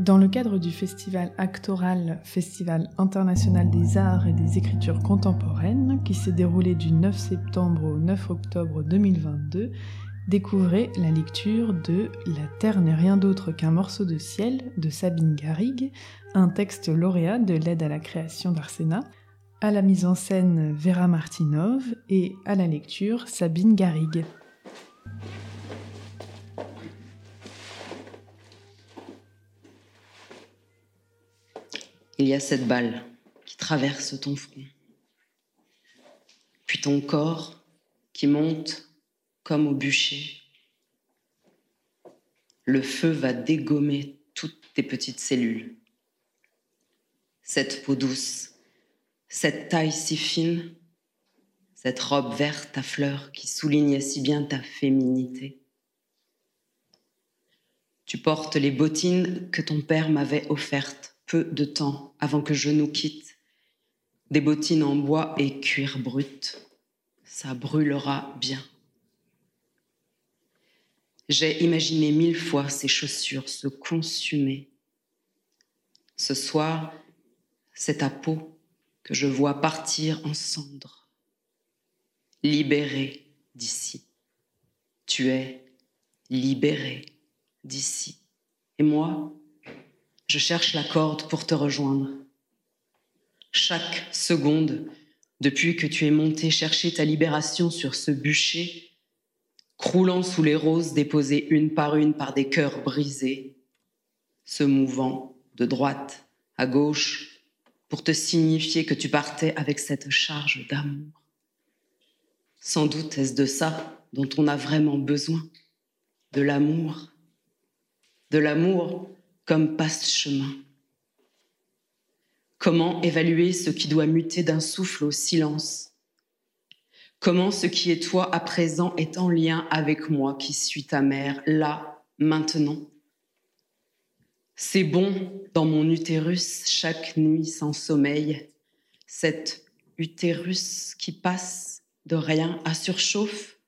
Dans le cadre du festival Actoral, Festival international des arts et des écritures contemporaines, qui s'est déroulé du 9 septembre au 9 octobre 2022, découvrez la lecture de La Terre n'est rien d'autre qu'un morceau de ciel de Sabine Garrigue, un texte lauréat de l'aide à la création d'Arsena, à la mise en scène Vera Martinov et à la lecture Sabine Garrigue. Il y a cette balle qui traverse ton front, puis ton corps qui monte comme au bûcher. Le feu va dégommer toutes tes petites cellules. Cette peau douce, cette taille si fine, cette robe verte à fleurs qui soulignait si bien ta féminité. Tu portes les bottines que ton père m'avait offertes peu de temps avant que je nous quitte. Des bottines en bois et cuir brut. Ça brûlera bien. J'ai imaginé mille fois ces chaussures se consumer. Ce soir, c'est ta peau que je vois partir en cendres. Libérée d'ici. Tu es libérée d'ici. Et moi, je cherche la corde pour te rejoindre. Chaque seconde, depuis que tu es monté chercher ta libération sur ce bûcher, croulant sous les roses déposées une par une par des cœurs brisés, se mouvant de droite à gauche pour te signifier que tu partais avec cette charge d'amour. Sans doute est-ce de ça dont on a vraiment besoin, de l'amour, de l'amour comme passe-chemin. Comment évaluer ce qui doit muter d'un souffle au silence? Comment ce qui est toi à présent est en lien avec moi qui suis ta mère, là, maintenant? C'est bon dans mon utérus chaque nuit sans sommeil, cet utérus qui passe de rien à surchauffe,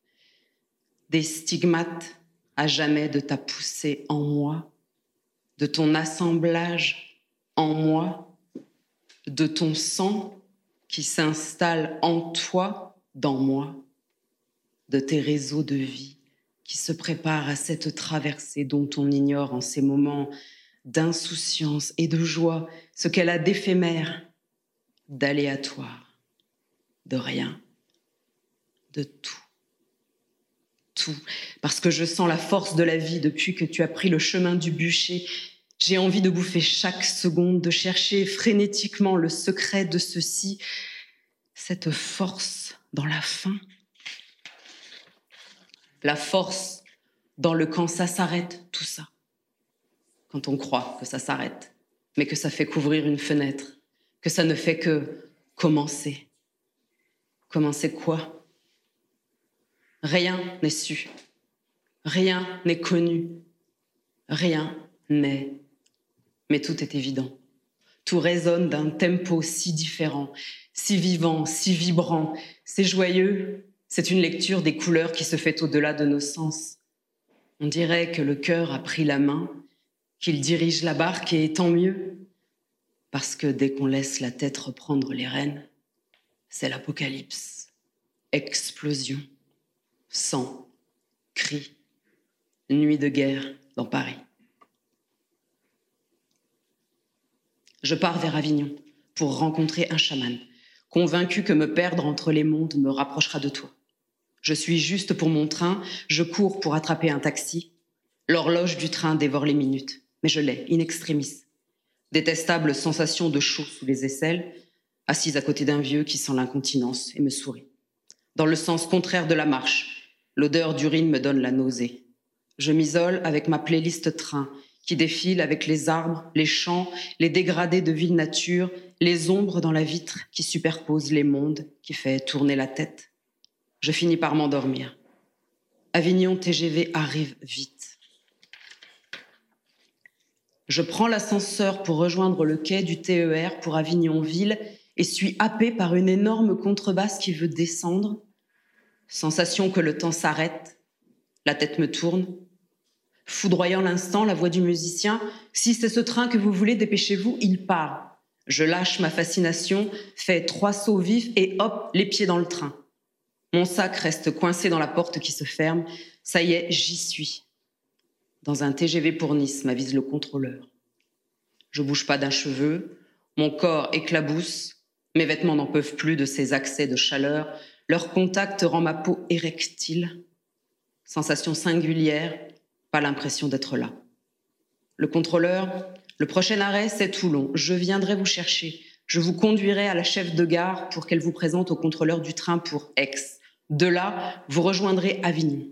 des stigmates à jamais de ta poussée en moi de ton assemblage en moi, de ton sang qui s'installe en toi, dans moi, de tes réseaux de vie qui se préparent à cette traversée dont on ignore en ces moments d'insouciance et de joie ce qu'elle a d'éphémère, d'aléatoire, de rien, de tout. Parce que je sens la force de la vie depuis que tu as pris le chemin du bûcher. J'ai envie de bouffer chaque seconde, de chercher frénétiquement le secret de ceci, cette force dans la faim, la force dans le quand ça s'arrête, tout ça. Quand on croit que ça s'arrête, mais que ça fait couvrir une fenêtre, que ça ne fait que commencer. Commencer quoi? Rien n'est su, rien n'est connu, rien n'est mais tout est évident. Tout résonne d'un tempo si différent, si vivant, si vibrant. C'est joyeux, c'est une lecture des couleurs qui se fait au-delà de nos sens. On dirait que le cœur a pris la main, qu'il dirige la barque et tant mieux. Parce que dès qu'on laisse la tête reprendre les rênes, c'est l'apocalypse. Explosion, sang, cris, nuit de guerre dans Paris. je pars vers Avignon pour rencontrer un chaman, convaincu que me perdre entre les mondes me rapprochera de toi. Je suis juste pour mon train, je cours pour attraper un taxi. L'horloge du train dévore les minutes, mais je l'ai, in extremis. Détestable sensation de chaud sous les aisselles, assise à côté d'un vieux qui sent l'incontinence et me sourit. Dans le sens contraire de la marche, l'odeur d'urine me donne la nausée. Je m'isole avec ma playlist train qui défile avec les arbres, les champs, les dégradés de ville nature, les ombres dans la vitre qui superposent les mondes, qui fait tourner la tête. Je finis par m'endormir. Avignon TGV arrive vite. Je prends l'ascenseur pour rejoindre le quai du TER pour Avignon-Ville et suis happé par une énorme contrebasse qui veut descendre. Sensation que le temps s'arrête, la tête me tourne, Foudroyant l'instant, la voix du musicien, si c'est ce train que vous voulez, dépêchez-vous, il part. Je lâche ma fascination, fais trois sauts vifs et hop, les pieds dans le train. Mon sac reste coincé dans la porte qui se ferme. Ça y est, j'y suis. Dans un TGV pour Nice, m'avise le contrôleur. Je bouge pas d'un cheveu, mon corps éclabousse, mes vêtements n'en peuvent plus de ces accès de chaleur, leur contact rend ma peau érectile. Sensation singulière, pas l'impression d'être là. Le contrôleur, le prochain arrêt, c'est Toulon. Je viendrai vous chercher. Je vous conduirai à la chef de gare pour qu'elle vous présente au contrôleur du train pour Aix. De là, vous rejoindrez Avignon.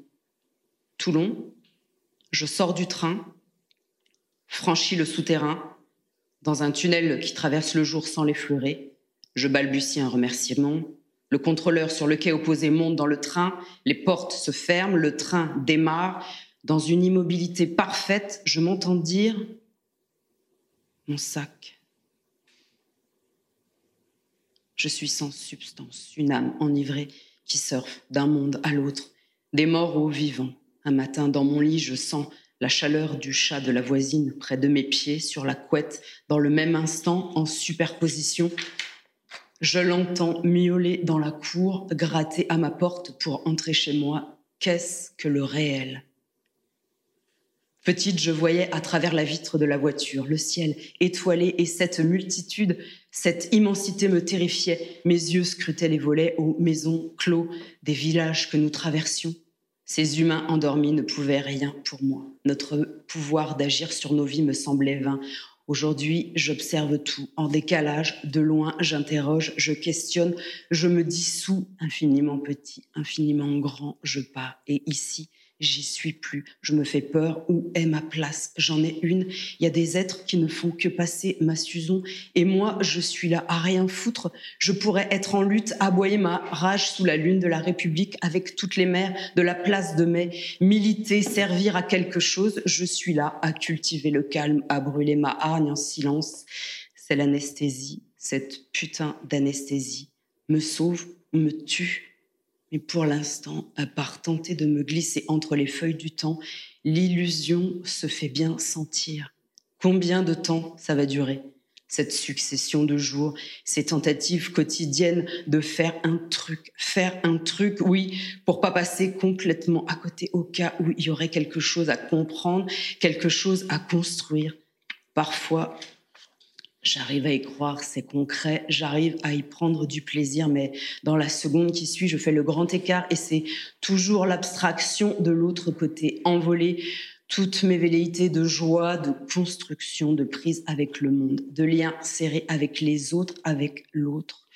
Toulon, je sors du train, franchis le souterrain, dans un tunnel qui traverse le jour sans l'effleurer. Je balbutie un remerciement. Le contrôleur sur le quai opposé monte dans le train, les portes se ferment, le train démarre. Dans une immobilité parfaite, je m'entends dire Mon sac. Je suis sans substance, une âme enivrée qui surfe d'un monde à l'autre, des morts aux vivants. Un matin, dans mon lit, je sens la chaleur du chat de la voisine près de mes pieds, sur la couette, dans le même instant, en superposition. Je l'entends miauler dans la cour, gratter à ma porte pour entrer chez moi. Qu'est-ce que le réel? Petite, je voyais à travers la vitre de la voiture le ciel étoilé et cette multitude, cette immensité me terrifiait. Mes yeux scrutaient les volets aux maisons clos des villages que nous traversions. Ces humains endormis ne pouvaient rien pour moi. Notre pouvoir d'agir sur nos vies me semblait vain. Aujourd'hui, j'observe tout. En décalage, de loin, j'interroge, je questionne, je me dissous, infiniment petit, infiniment grand, je pars. Et ici, j'y suis plus, je me fais peur, où est ma place? J'en ai une, il y a des êtres qui ne font que passer ma Susan, et moi, je suis là à rien foutre, je pourrais être en lutte, aboyer ma rage sous la lune de la République avec toutes les mères de la place de mai, militer, servir à quelque chose, je suis là à cultiver le calme, à brûler ma hargne en silence. C'est l'anesthésie, cette putain d'anesthésie, me sauve me tue mais pour l'instant, à part tenter de me glisser entre les feuilles du temps, l'illusion se fait bien sentir. Combien de temps ça va durer? Cette succession de jours, ces tentatives quotidiennes de faire un truc, faire un truc, oui, pour pas passer complètement à côté au cas où il y aurait quelque chose à comprendre, quelque chose à construire. Parfois, J'arrive à y croire, c'est concret, j'arrive à y prendre du plaisir, mais dans la seconde qui suit, je fais le grand écart et c'est toujours l'abstraction de l'autre côté, envolée toutes mes velléités de joie, de construction, de prise avec le monde, de lien serré avec les autres, avec l'autre.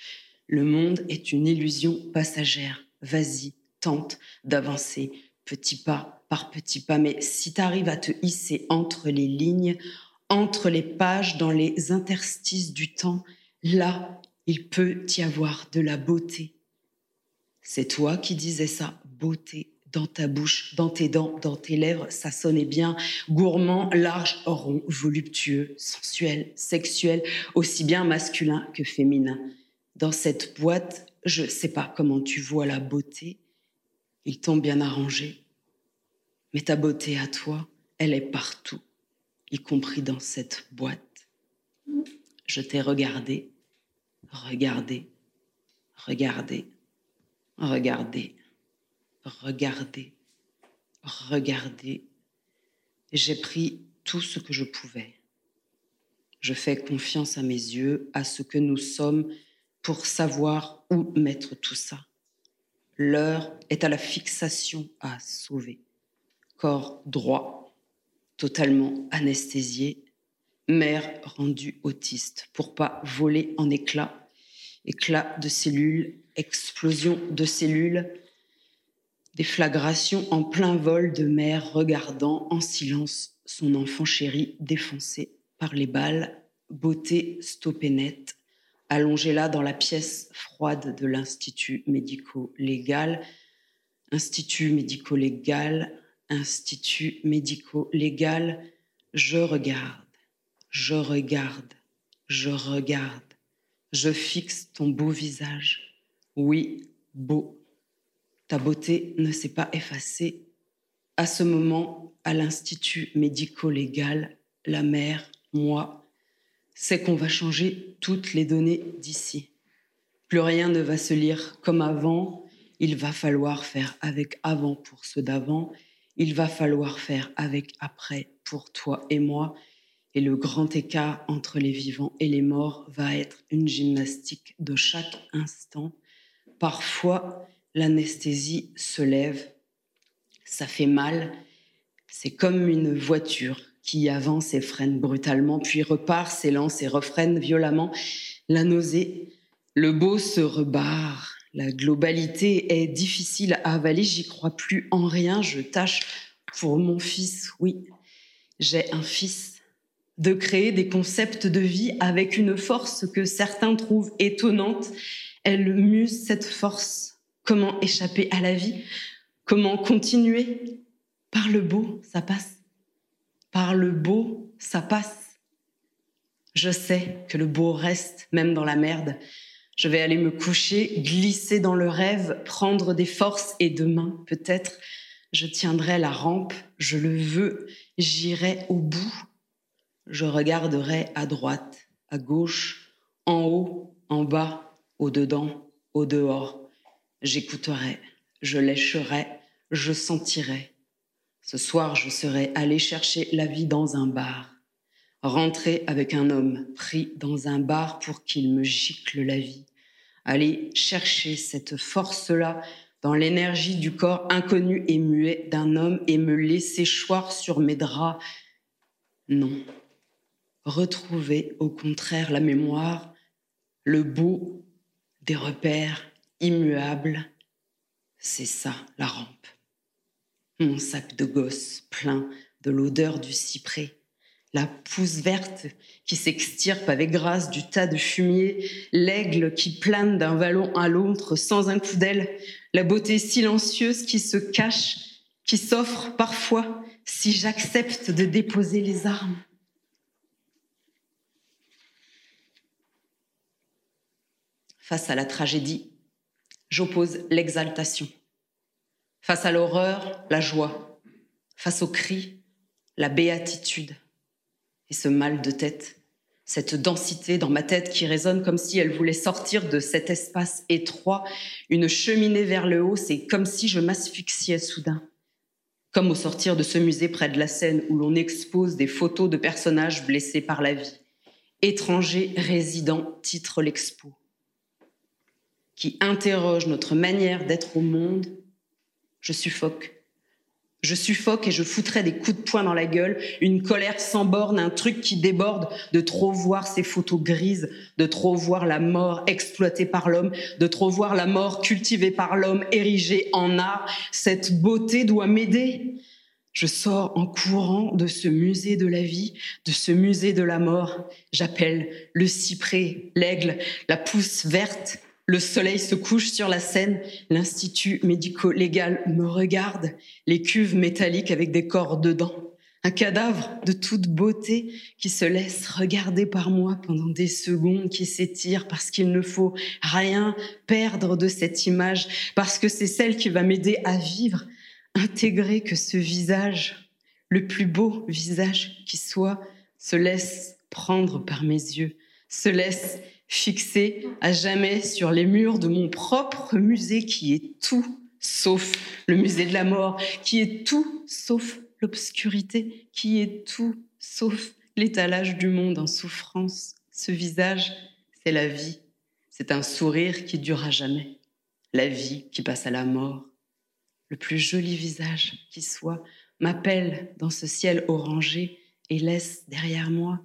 Le monde est une illusion passagère. Vas-y, tente d'avancer petit pas par petit pas, mais si tu arrives à te hisser entre les lignes, entre les pages, dans les interstices du temps, là, il peut y avoir de la beauté. C'est toi qui disais ça, beauté, dans ta bouche, dans tes dents, dans tes lèvres, ça sonnait bien, gourmand, large, rond, voluptueux, sensuel, sexuel, aussi bien masculin que féminin. Dans cette boîte, je sais pas comment tu vois la beauté, ils t'ont bien arrangé, mais ta beauté à toi, elle est partout y compris dans cette boîte. Je t'ai regardé, regardé, regardé, regardé, regardé, regardé. J'ai pris tout ce que je pouvais. Je fais confiance à mes yeux, à ce que nous sommes, pour savoir où mettre tout ça. L'heure est à la fixation à sauver. Corps droit, totalement anesthésiée, mère rendue autiste pour pas voler en éclats, éclats de cellules, explosion de cellules, déflagration en plein vol de mère regardant en silence son enfant chéri défoncé par les balles, beauté stoppée net, allongée là dans la pièce froide de l'Institut médico-légal, Institut médico-légal, institut médico-légal, je regarde, je regarde, je regarde, je fixe ton beau visage. Oui, beau. Ta beauté ne s'est pas effacée. À ce moment, à l'Institut médico-légal, la mère, moi, c'est qu'on va changer toutes les données d'ici. Plus rien ne va se lire comme avant. Il va falloir faire avec avant pour ceux d'avant. Il va falloir faire avec après pour toi et moi. Et le grand écart entre les vivants et les morts va être une gymnastique de chaque instant. Parfois, l'anesthésie se lève. Ça fait mal. C'est comme une voiture qui avance et freine brutalement, puis repart, s'élance et refreine violemment. La nausée, le beau se rebarre. La globalité est difficile à avaler. J'y crois plus en rien. Je tâche pour mon fils. Oui, j'ai un fils de créer des concepts de vie avec une force que certains trouvent étonnante. Elle muse cette force. Comment échapper à la vie? Comment continuer? Par le beau, ça passe. Par le beau, ça passe. Je sais que le beau reste, même dans la merde. Je vais aller me coucher, glisser dans le rêve, prendre des forces et demain, peut-être, je tiendrai la rampe, je le veux, j'irai au bout je regarderai à droite, à gauche, en haut, en bas, au dedans, au dehors. J'écouterai, je lécherai, je sentirai. Ce soir, je serai allé chercher la vie dans un bar, rentrer avec un homme pris dans un bar pour qu'il me gicle la vie, aller chercher cette force-là dans l'énergie du corps inconnu et muet d'un homme et me laisser choir sur mes draps. Non, retrouver au contraire la mémoire, le beau des repères immuables. C'est ça la rampe. Mon sac de gosse plein de l'odeur du cyprès, la pousse verte qui s'extirpe avec grâce du tas de fumier, l'aigle qui plane d'un vallon à l'autre sans un coup d'aile, la beauté silencieuse qui se cache, qui s'offre parfois si j'accepte de déposer les armes. Face à la tragédie, j'oppose l'exaltation. Face à l'horreur, la joie. Face au cri, la béatitude. Et ce mal de tête, cette densité dans ma tête qui résonne comme si elle voulait sortir de cet espace étroit, une cheminée vers le haut, c'est comme si je m'asphyxiais soudain. Comme au sortir de ce musée près de la Seine où l'on expose des photos de personnages blessés par la vie. Étrangers résidents titre l'expo qui interroge notre manière d'être au monde, je suffoque. Je suffoque et je foutrais des coups de poing dans la gueule, une colère sans borne, un truc qui déborde de trop voir ces photos grises, de trop voir la mort exploitée par l'homme, de trop voir la mort cultivée par l'homme, érigée en art. Cette beauté doit m'aider. Je sors en courant de ce musée de la vie, de ce musée de la mort. J'appelle le cyprès, l'aigle, la pousse verte, le soleil se couche sur la scène, l'institut médico-légal me regarde, les cuves métalliques avec des corps dedans, un cadavre de toute beauté qui se laisse regarder par moi pendant des secondes qui s'étirent parce qu'il ne faut rien perdre de cette image, parce que c'est celle qui va m'aider à vivre, intégrer que ce visage, le plus beau visage qui soit, se laisse prendre par mes yeux, se laisse fixé à jamais sur les murs de mon propre musée qui est tout sauf le musée de la mort, qui est tout sauf l'obscurité, qui est tout sauf l'étalage du monde en souffrance. Ce visage, c'est la vie. C'est un sourire qui dure à jamais. La vie qui passe à la mort. Le plus joli visage qui soit m'appelle dans ce ciel orangé et laisse derrière moi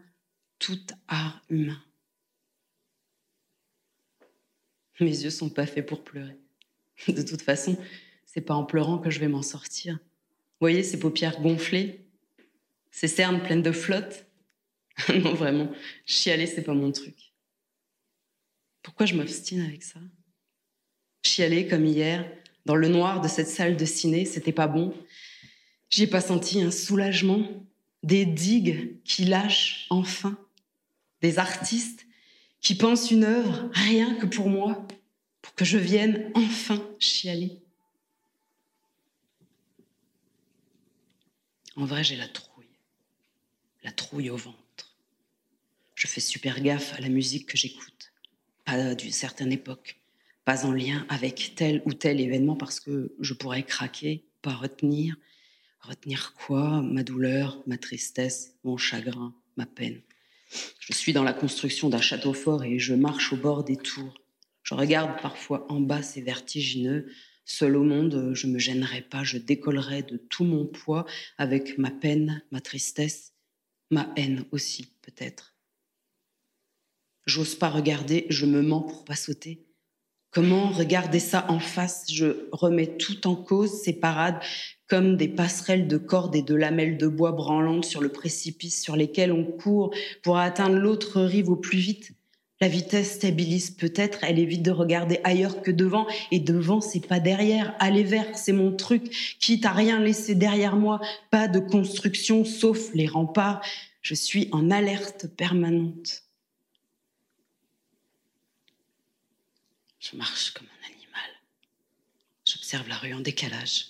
tout art humain. Mes yeux sont pas faits pour pleurer. De toute façon, c'est pas en pleurant que je vais m'en sortir. Vous voyez ces paupières gonflées, ces cernes pleines de flotte? Non, vraiment, chialer, c'est pas mon truc. Pourquoi je m'obstine avec ça? Chialer comme hier, dans le noir de cette salle de ciné, c'était pas bon. J'ai pas senti un soulagement, des digues qui lâchent enfin, des artistes qui pense une œuvre rien que pour moi, pour que je vienne enfin chialer. En vrai, j'ai la trouille. La trouille au ventre. Je fais super gaffe à la musique que j'écoute. Pas d'une certaine époque. Pas en lien avec tel ou tel événement parce que je pourrais craquer, pas retenir. Retenir quoi? Ma douleur, ma tristesse, mon chagrin, ma peine. Je suis dans la construction d'un château fort et je marche au bord des tours. Je regarde parfois en bas, c'est vertigineux. Seul au monde, je me gênerai pas, je décollerai de tout mon poids avec ma peine, ma tristesse, ma haine aussi, peut-être. J'ose pas regarder, je me mens pour pas sauter. Comment regarder ça en face? Je remets tout en cause, ces parades, comme des passerelles de cordes et de lamelles de bois branlantes sur le précipice sur lesquelles on court pour atteindre l'autre rive au plus vite. La vitesse stabilise peut-être, elle évite de regarder ailleurs que devant, et devant, c'est pas derrière. Aller vers, c'est mon truc, quitte à rien laisser derrière moi. Pas de construction, sauf les remparts. Je suis en alerte permanente. Je marche comme un animal. J'observe la rue en décalage.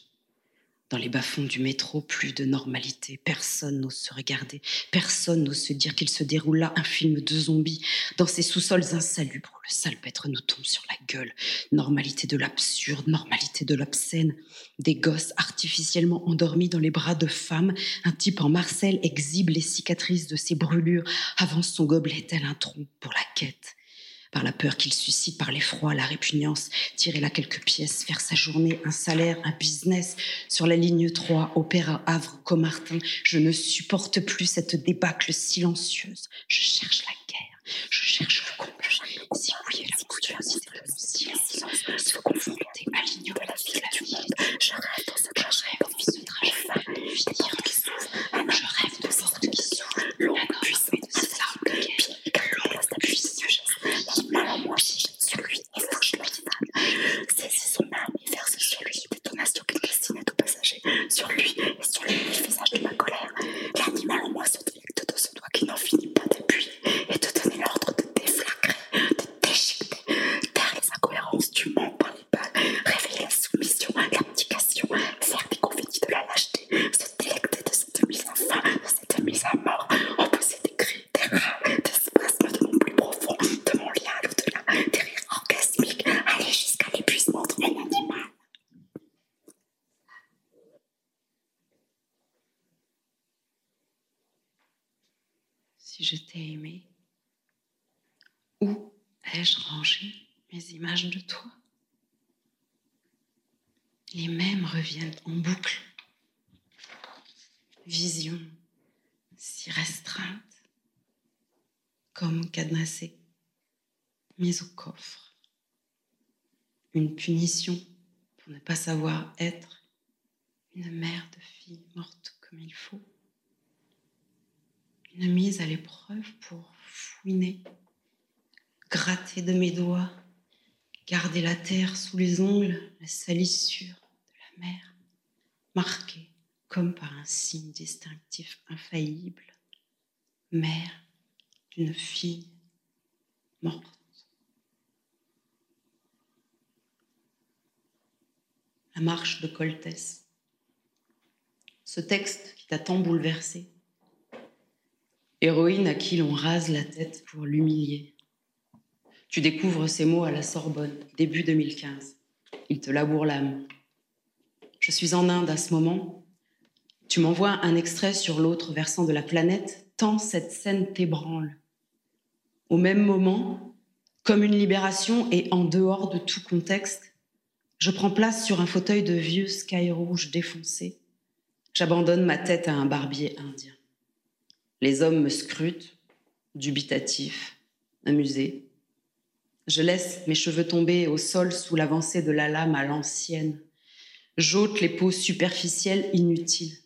Dans les bas-fonds du métro, plus de normalité. Personne n'ose se regarder. Personne n'ose se dire qu'il se déroule là un film de zombies. Dans ces sous-sols insalubres, le salpêtre nous tombe sur la gueule. Normalité de l'absurde, normalité de l'obscène. Des gosses artificiellement endormis dans les bras de femmes. Un type en Marcel exhibe les cicatrices de ses brûlures, avance son gobelet tel un tronc pour la quête? Par la peur qu'il suscite, par l'effroi, la répugnance, tirer là quelques pièces, faire sa journée, un salaire, un business. Sur la ligne 3, Opéra Havre, Comartin, je ne supporte plus cette débâcle silencieuse. Je cherche la guerre, je cherche le combat. Si oui, la monstruosité de mon silence, se confronter à l'ignorance de la vie. Je rêve dans ce trajet, je rêve de trajet. Je rêve de porte qui l'eau puissante de ces arbres sur lui et fouche l'original. Saisis son arme et verse sur lui une détonation qu'il destinait aux passagers. Sur lui et sur lui le visage de ma colère. L'animal en moi se délecte de ce doigt qui n'en finit pas d'appuyer et de donner l'ordre de déflagrer, de déchiqueter, taire les incohérences du monde par les balles, réveiller la soumission, l'abdication, faire des confettis de la lâcheté, se délecter de cette mise à fin, de cette mise à mort, opposer des cris, des râles, des spasmes de mon plus profond, de mon lien à l'au-delà, des rires orgasmiques, aller jusqu'à l'épuisement de mon animal. Si je t'ai aimé, où ai-je rangé mes images de toi Les mêmes reviennent en boucle. Vision si restreinte, comme cadenassée, mise au coffre. Punition pour ne pas savoir être une mère de fille morte comme il faut. Une mise à l'épreuve pour fouiner, gratter de mes doigts, garder la terre sous les ongles, la salissure de la mer, marquée comme par un signe distinctif infaillible, mère d'une fille morte. La marche de Coltès. Ce texte qui t'a tant bouleversé. Héroïne à qui l'on rase la tête pour l'humilier. Tu découvres ces mots à la Sorbonne, début 2015. Ils te labourent l'âme. Je suis en Inde à ce moment. Tu m'envoies un extrait sur l'autre versant de la planète, tant cette scène t'ébranle. Au même moment, comme une libération et en dehors de tout contexte, je prends place sur un fauteuil de vieux sky rouge défoncé. J'abandonne ma tête à un barbier indien. Les hommes me scrutent, dubitatifs, amusés. Je laisse mes cheveux tomber au sol sous l'avancée de la lame à l'ancienne. J'ôte les peaux superficielles inutiles,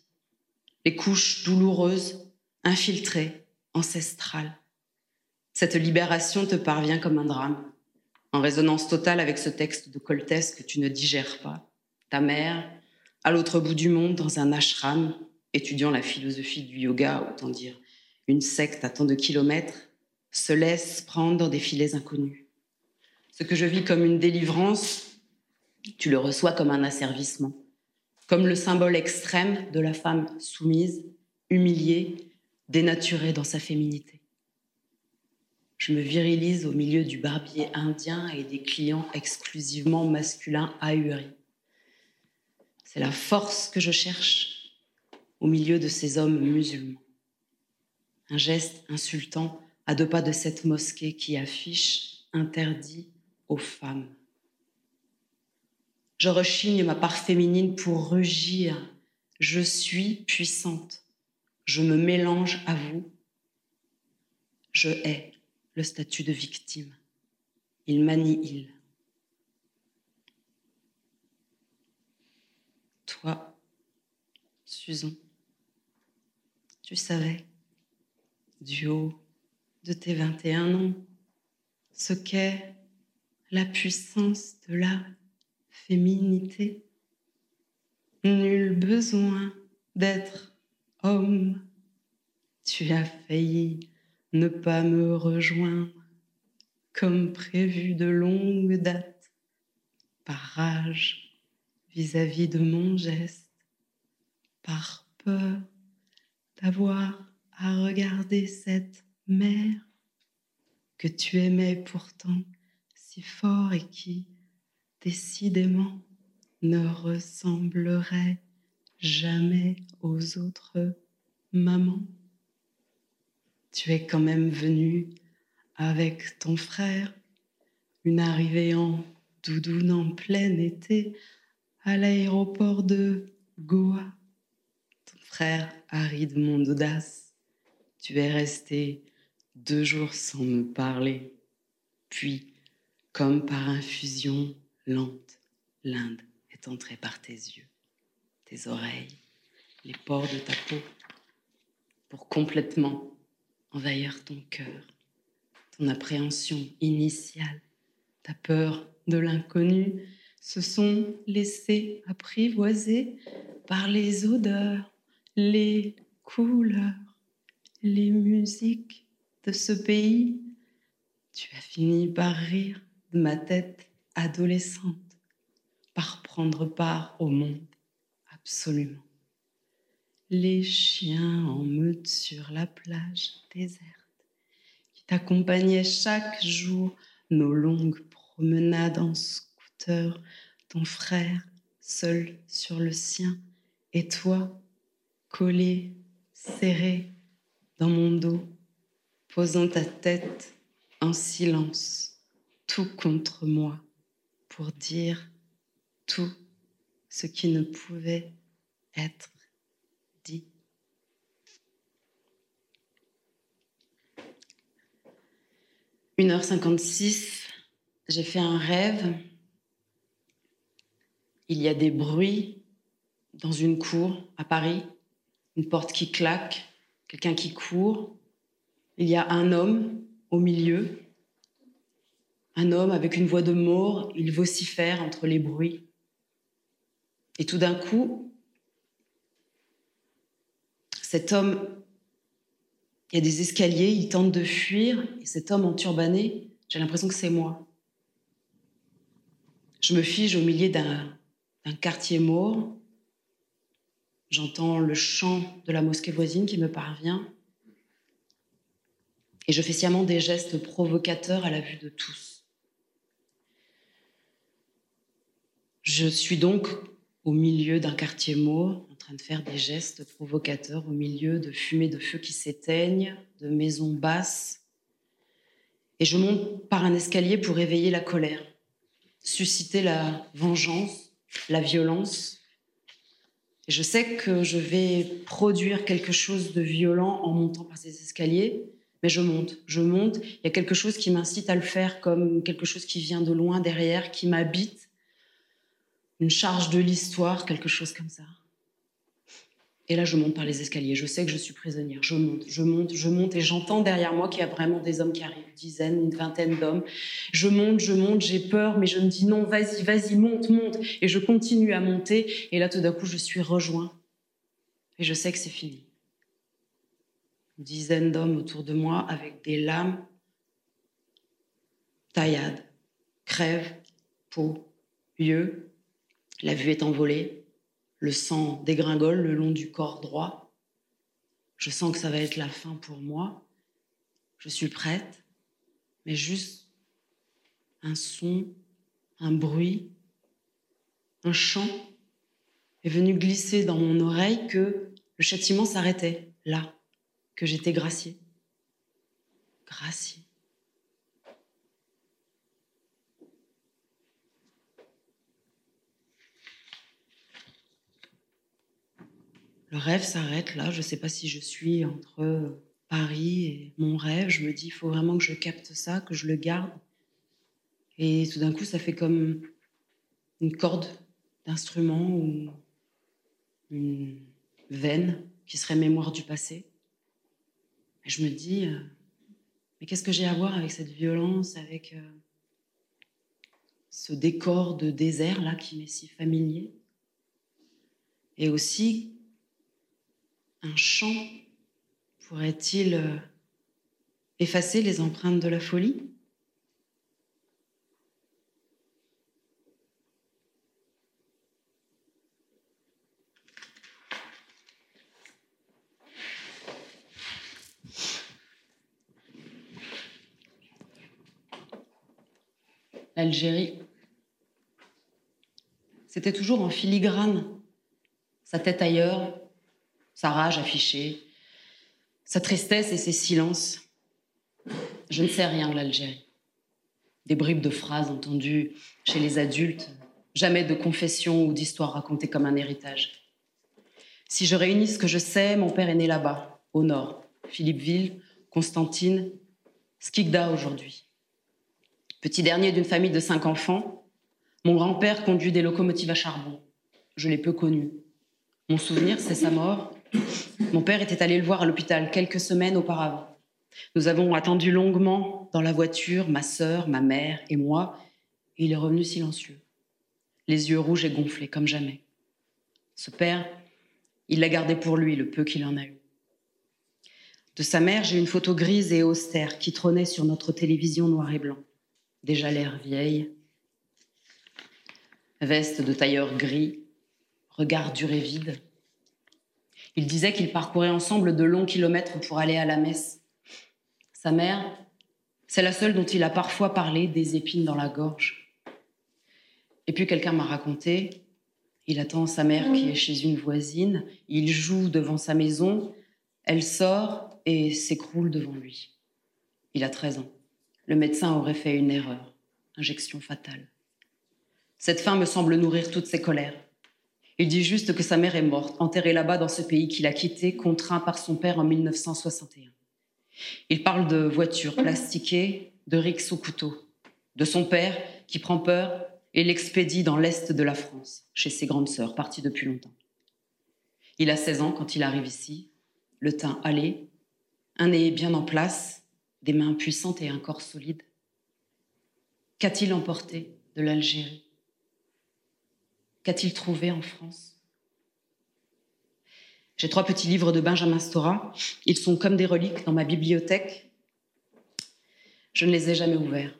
les couches douloureuses, infiltrées, ancestrales. Cette libération te parvient comme un drame, en résonance totale avec ce texte de Coltès que tu ne digères pas. Ta mère, à l'autre bout du monde, dans un ashram, étudiant la philosophie du yoga, autant dire une secte à tant de kilomètres, se laisse prendre dans des filets inconnus. Ce que je vis comme une délivrance, tu le reçois comme un asservissement. comme le symbole extrême de la femme soumise, humiliée, dénaturée dans sa féminité. Je me virilise au milieu du barbier indien et des clients exclusivement masculins ahuris. C'est la force que je cherche au milieu de ces hommes musulmans. Un geste insultant à deux pas de cette mosquée qui affiche interdit aux femmes. Je rechigne ma part féminine pour rugir. Je suis puissante. Je me mélange à vous. Je hais le statut de victime. Il m'annihile. Toi, Susan, tu savais, du haut de tes 21 ans, ce qu'est la puissance de la féminité. Nul besoin d'être homme. Tu as failli ne pas me rejoindre comme prévu de longue date, par rage vis-à-vis de mon geste, par peur d'avoir à regarder cette mère que tu aimais pourtant si fort et qui, décidément, ne ressemblerait jamais aux autres mamans. Tu es quand même venu avec ton frère, une arrivée en doudoune en plein été à l'aéroport de Goa. Ton frère aride mon audace. Tu es resté deux jours sans me parler. Puis, comme par infusion lente, l'Inde est entrée par tes yeux, tes oreilles, les pores de ta peau, pour complètement envahir ton cœur, ton appréhension initiale, ta peur de l'inconnu se sont laissés apprivoiser par les odeurs, les couleurs, les musiques de ce pays. Tu as fini par rire de ma tête adolescente, par prendre part au monde, absolument les chiens en meute sur la plage déserte, qui t'accompagnaient chaque jour nos longues promenades en scooter, ton frère seul sur le sien, et toi collé, serré dans mon dos, posant ta tête en silence, tout contre moi, pour dire tout ce qui ne pouvait être 1h56, j'ai fait un rêve. Il y a des bruits dans une cour à Paris, une porte qui claque, quelqu'un qui court. Il y a un homme au milieu, un homme avec une voix de mort, il vocifère entre les bruits. Et tout d'un coup, cet homme il y a des escaliers, il tente de fuir, et cet homme en turbané, j'ai l'impression que c'est moi. Je me fige au milieu d'un quartier mort. J'entends le chant de la mosquée voisine qui me parvient. Et je fais sciemment des gestes provocateurs à la vue de tous. Je suis donc au milieu d'un quartier mort, train de faire des gestes provocateurs au milieu de fumées de feu qui s'éteignent, de maisons basses. Et je monte par un escalier pour éveiller la colère, susciter la vengeance, la violence. Je sais que je vais produire quelque chose de violent en montant par ces escaliers, mais je monte, je monte. Il y a quelque chose qui m'incite à le faire comme quelque chose qui vient de loin derrière, qui m'habite une charge de l'histoire, quelque chose comme ça. Et là, je monte par les escaliers. Je sais que je suis prisonnière. Je monte, je monte, je monte, et j'entends derrière moi qu'il y a vraiment des hommes qui arrivent, une dizaine, une vingtaine d'hommes. Je monte, je monte, j'ai peur, mais je me dis non, vas-y, vas-y, monte, monte. Et je continue à monter. Et là, tout d'un coup, je suis rejoint. Et je sais que c'est fini. Une dizaine d'hommes autour de moi avec des lames, taillades, crève, peau, yeux, la vue est envolée, Le sang dégringole le long du corps droit. Je sens que ça va être la fin pour moi. Je suis prête, mais juste un son, un bruit, un chant est venu glisser dans mon oreille que le châtiment s'arrêtait là, que j'étais graciée. Graciée. Le rêve s'arrête là, je ne sais pas si je suis entre Paris et mon rêve, je me dis, il faut vraiment que je capte ça, que je le garde. Et tout d'un coup, ça fait comme une corde d'instrument ou une veine qui serait mémoire du passé. Et je me dis, euh, mais qu'est-ce que j'ai à voir avec cette violence, avec euh, ce décor de désert là qui m'est si familier? Et aussi, un chant pourrait-il euh, effacer les empreintes de la folie? l'Algérie. C'était toujours en filigrane, sa tête ailleurs, sa rage affichée, sa tristesse et ses silences. Je ne sais rien de l'Algérie. Des bribes de phrases entendues chez les adultes, jamais de confessions ou d'histoires racontées comme un héritage. Si je réunis ce que je sais, mon père est né là-bas, au nord, Philippeville, Constantine, Skikda aujourd'hui. Petit dernier d'une famille de cinq enfants, mon grand-père conduit des locomotives à charbon. Je l'ai peu connu. Mon souvenir, c'est sa mort. Mon père était allé le voir à l'hôpital quelques semaines auparavant. Nous avons attendu longuement dans la voiture, ma sœur, ma mère et moi, et il est revenu silencieux, les yeux rouges et gonflés comme jamais. Ce père, il l'a gardé pour lui le peu qu'il en a eu. De sa mère, j'ai une photo grise et austère qui trônait sur notre télévision noir et blanc déjà l'air vieille. Veste de tailleur gris, regard dur et vide. Il disait qu'ils parcouraient ensemble de longs kilomètres pour aller à la messe. Sa mère, c'est la seule dont il a parfois parlé des épines dans la gorge. Et puis quelqu'un m'a raconté, il attend sa mère qui est chez une voisine, il joue devant sa maison, elle sort et s'écroule devant lui. Il a 13 ans le médecin aurait fait une erreur, injection fatale. Cette fin me semble nourrir toutes ses colères. Il dit juste que sa mère est morte, enterrée là-bas dans ce pays qu'il a quitté, contraint par son père en 1961. Il parle de voitures plastiquées, de rixes au couteau, de son père qui prend peur et l'expédie dans l'est de la France, chez ses grandes sœurs, parties depuis longtemps. Il a 16 ans quand il arrive ici, le teint allé, un nez bien en place, des mains puissantes et un corps solide Qu'a-t-il emporté de l'Algérie? Qu'a-t-il trouvé en France? J'ai trois petits livres de Benjamin Stora. Ils sont comme des reliques dans ma bibliothèque. Je ne les ai jamais ouverts.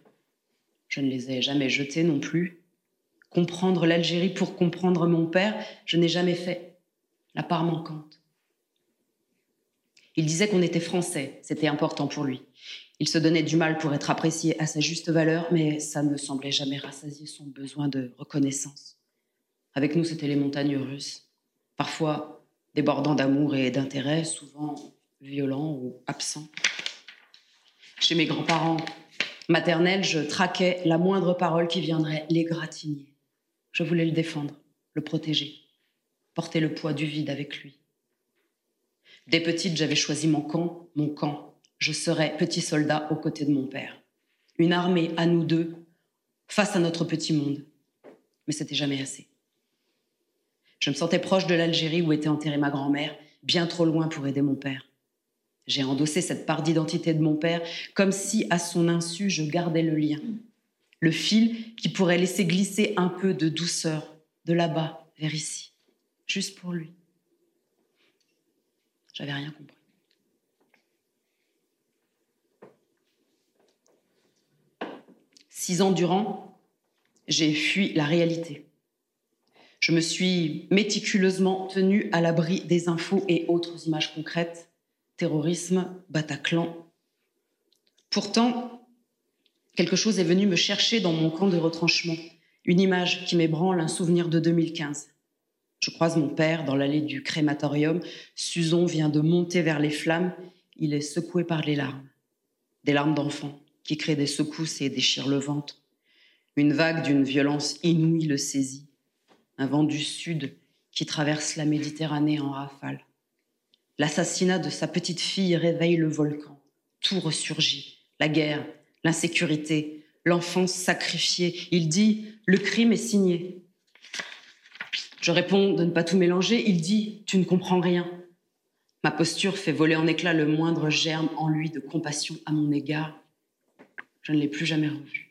Je ne les ai jamais jetés non plus. Comprendre l'Algérie pour comprendre mon père, je n'ai jamais fait. La part manquante. Il disait qu'on était français, c'était important pour lui. Il se donnait du mal pour être apprécié à sa juste valeur, mais ça ne semblait jamais rassasier son besoin de reconnaissance. Avec nous, c'était les montagnes russes, parfois débordant d'amour et d'intérêt, souvent violents ou absents. Chez mes grands-parents maternels, je traquais la moindre parole qui viendrait l'égratigner. Je voulais le défendre, le protéger, porter le poids du vide avec lui. Dès petite, j'avais choisi mon camp, mon camp. Je serais petit soldat aux côtés de mon père. Une armée à nous deux, face à notre petit monde. Mais c'était jamais assez. Je me sentais proche de l'Algérie où était enterrée ma grand-mère, bien trop loin pour aider mon père. J'ai endossé cette part d'identité de mon père, comme si, à son insu, je gardais le lien. Le fil qui pourrait laisser glisser un peu de douceur de là-bas vers ici, juste pour lui. J'avais rien compris. Six ans durant, j'ai fui la réalité. Je me suis méticuleusement tenue à l'abri des infos et autres images concrètes. Terrorisme, Bataclan. Pourtant, quelque chose est venu me chercher dans mon camp de retranchement. Une image qui m'ébranle, un souvenir de 2015. Je croise mon père dans l'allée du crématorium. Suzon vient de monter vers les flammes. Il est secoué par les larmes. Des larmes d'enfant qui créent des secousses et déchirent le ventre. Une vague d'une violence inouïe le saisit. Un vent du sud qui traverse la Méditerranée en rafale. L'assassinat de sa petite fille réveille le volcan. Tout ressurgit. La guerre, l'insécurité, l'enfance sacrifiée. Il dit Le crime est signé. Je réponds de ne pas tout mélanger. Il dit Tu ne comprends rien. Ma posture fait voler en éclats le moindre germe en lui de compassion à mon égard. Je ne l'ai plus jamais revu.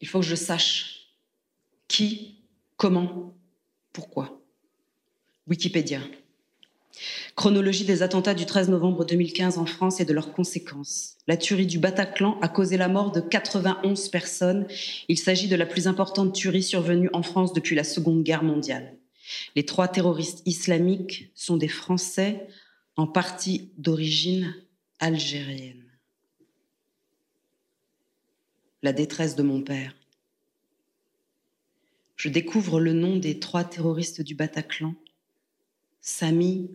Il faut que je sache qui, comment, pourquoi. Wikipédia. Chronologie des attentats du 13 novembre 2015 en France et de leurs conséquences. La tuerie du Bataclan a causé la mort de 91 personnes. Il s'agit de la plus importante tuerie survenue en France depuis la Seconde Guerre mondiale. Les trois terroristes islamiques sont des Français, en partie d'origine algérienne. La détresse de mon père. Je découvre le nom des trois terroristes du Bataclan. Sami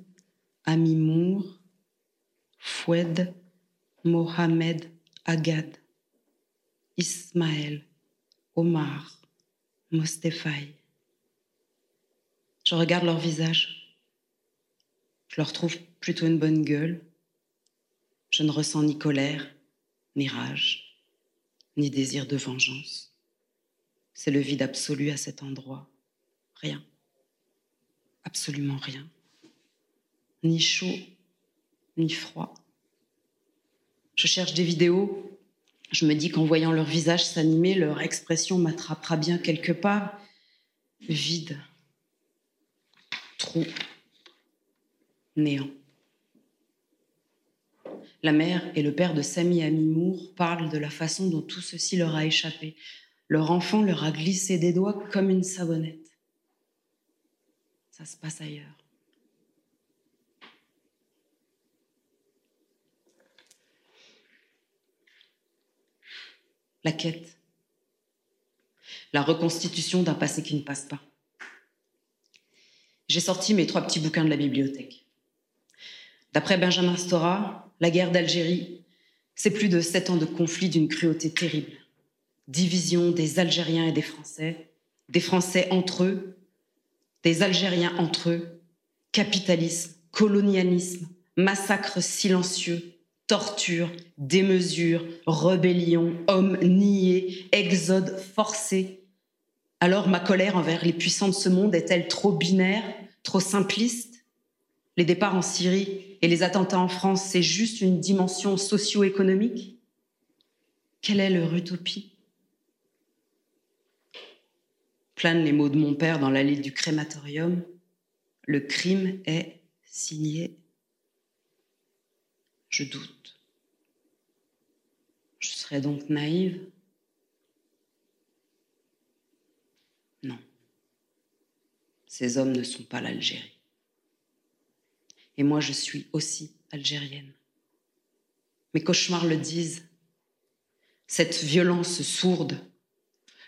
Amimour, Foued, Mohamed Agad, Ismaël, Omar, Mostefai. Je regarde leur visage. Je leur trouve plutôt une bonne gueule. Je ne ressens ni colère, ni rage, ni désir de vengeance. C'est le vide absolu à cet endroit. Rien. Absolument rien ni chaud, ni froid. Je cherche des vidéos. Je me dis qu'en voyant leur visage s'animer, leur expression m'attrapera bien quelque part. Vide, trou, néant. La mère et le père de Samy Amimour parlent de la façon dont tout ceci leur a échappé. Leur enfant leur a glissé des doigts comme une savonnette. Ça se passe ailleurs. la quête, la reconstitution d'un passé qui ne passe pas. J'ai sorti mes trois petits bouquins de la bibliothèque. D'après Benjamin Stora, la guerre d'Algérie, c'est plus de sept ans de conflit d'une cruauté terrible. Division des Algériens et des Français, des Français entre eux, des Algériens entre eux, capitalisme, colonialisme, massacre silencieux, torture, démesure, rébellion, hommes niés, exode forcé. Alors ma colère envers les puissants de ce monde est-elle trop binaire, trop simpliste? Les départs en Syrie et les attentats en France, c'est juste une dimension socio-économique? Quelle est leur utopie? Planent les mots de mon père dans l'allée du crématorium. Le crime est signé je doute. Je serais donc naïve Non. Ces hommes ne sont pas l'Algérie. Et moi, je suis aussi algérienne. Mes cauchemars le disent. Cette violence sourde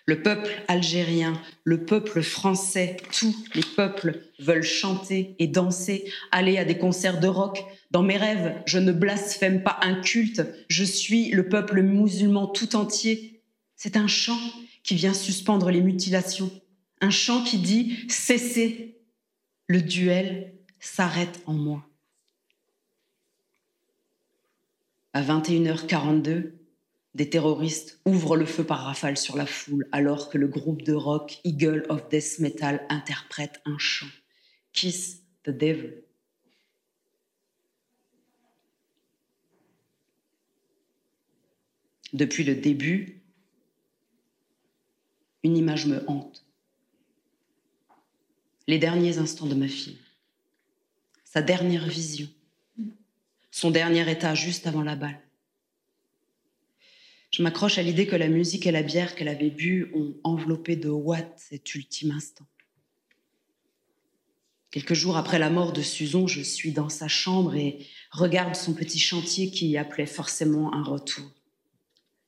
le peuple algérien, le peuple français, tous les peuples veulent chanter et danser, aller à des concerts de rock. Dans mes rêves, je ne blasphème pas un culte, je suis le peuple musulman tout entier. C'est un chant qui vient suspendre les mutilations, un chant qui dit cessez, le duel s'arrête en moi. À 21h42, des terroristes ouvrent le feu par rafale sur la foule alors que le groupe de rock Eagle of Death Metal interprète un chant. Kiss the Devil. Depuis le début, une image me hante. Les derniers instants de ma fille. Sa dernière vision, son dernier état juste avant la balle. Je m'accroche à l'idée que la musique et la bière qu'elle avait bu ont enveloppé de Watt cet ultime instant. Quelques jours après la mort de Suzon, je suis dans sa chambre et regarde son petit chantier qui appelait forcément un retour.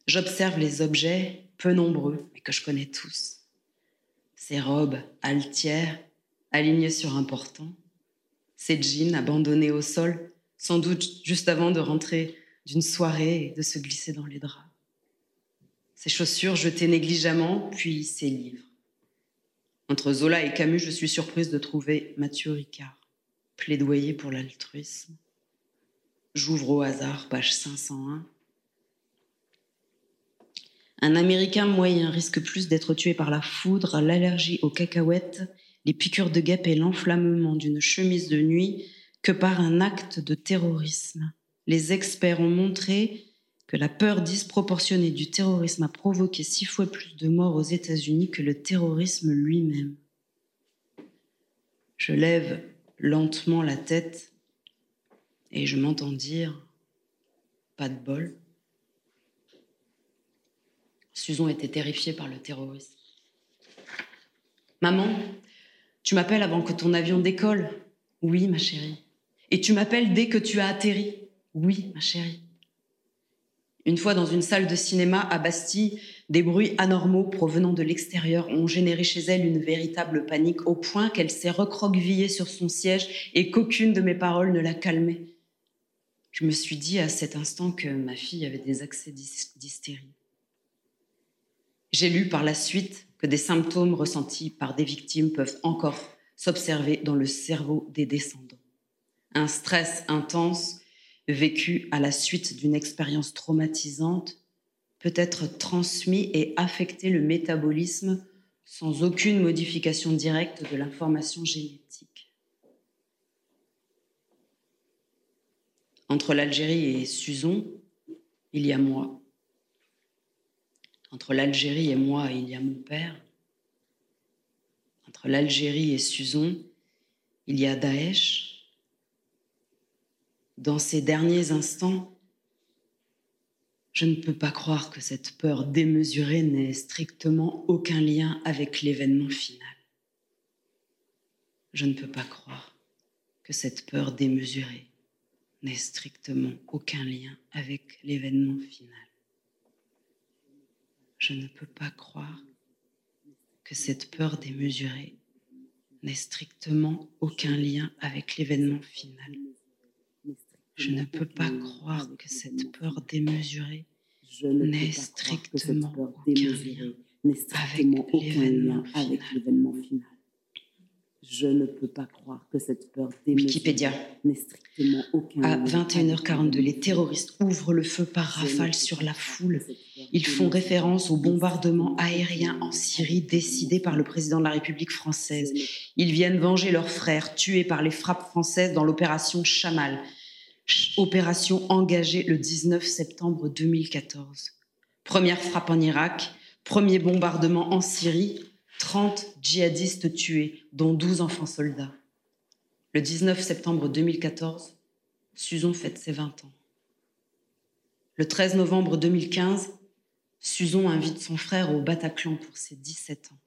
J'observe les objets, peu nombreux, mais que je connais tous. Ses robes altières, alignées sur un portant, ses jeans abandonnés au sol, sans doute juste avant de rentrer d'une soirée et de se glisser dans les draps. Ses chaussures jetées négligemment, puis ses livres. Entre Zola et Camus, je suis surprise de trouver Mathieu Ricard, plaidoyer pour l'altruisme. J'ouvre au hasard, page 501. Un Américain moyen risque plus d'être tué par la foudre, l'allergie aux cacahuètes, les piqûres de guêpe et l'enflammement d'une chemise de nuit que par un acte de terrorisme. Les experts ont montré que la peur disproportionnée du terrorisme a provoqué six fois plus de morts aux États-Unis que le terrorisme lui-même. Je lève lentement la tête et je m'entends dire Pas de bol. Susan était terrifiée par le terrorisme. Maman, tu m'appelles avant que ton avion décolle Oui, ma chérie. Et tu m'appelles dès que tu as atterri Oui, ma chérie. Une fois dans une salle de cinéma à Bastille, des bruits anormaux provenant de l'extérieur ont généré chez elle une véritable panique au point qu'elle s'est recroquevillée sur son siège et qu'aucune de mes paroles ne la calmait. Je me suis dit à cet instant que ma fille avait des accès d'hystérie. J'ai lu par la suite que des symptômes ressentis par des victimes peuvent encore s'observer dans le cerveau des descendants. Un stress intense vécu à la suite d'une expérience traumatisante peut être transmis et affecter le métabolisme sans aucune modification directe de l'information génétique. Entre l'Algérie et Suzon, il y a moi. Entre l'Algérie et moi, il y a mon père. Entre l'Algérie et Suzon, il y a Daesh. Dans ces derniers instants, je ne peux pas croire que cette peur démesurée n'ait strictement aucun lien avec l'événement final. Je ne peux pas croire que cette peur démesurée n'ait strictement aucun lien avec l'événement final. Je ne peux pas croire que cette peur démesurée n'ait strictement aucun lien avec l'événement final. Je ne peux pas croire que cette peur démesurée n'ait strictement aucun lien avec l'événement final. Je ne peux pas croire que cette peur Wikipédia. strictement aucun À 21h42, les terroristes ouvrent le feu par rafale sur la foule. Ils font référence au bombardement aérien en Syrie décidé par le président de la République française. Ils viennent venger leurs frères tués par les frappes françaises dans l'opération Chamal, opération engagée le 19 septembre 2014. Première frappe en Irak, premier bombardement en Syrie, 30 djihadistes tués, dont 12 enfants soldats. Le 19 septembre 2014, Suzon fête ses 20 ans. Le 13 novembre 2015, Suzon invite son frère au Bataclan pour ses 17 ans.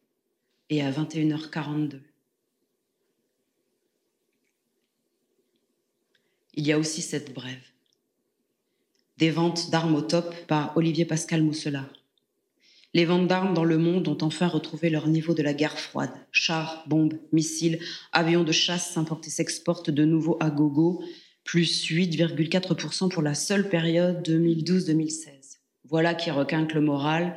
Et à 21h42, il y a aussi cette brève. Des ventes d'armes au top par Olivier Pascal Mousselard. Les ventes d'armes dans le monde ont enfin retrouvé leur niveau de la guerre froide. Chars, bombes, missiles, avions de chasse s'importent et s'exportent de nouveau à gogo, plus 8,4% pour la seule période 2012-2016. Voilà qui requinque le moral.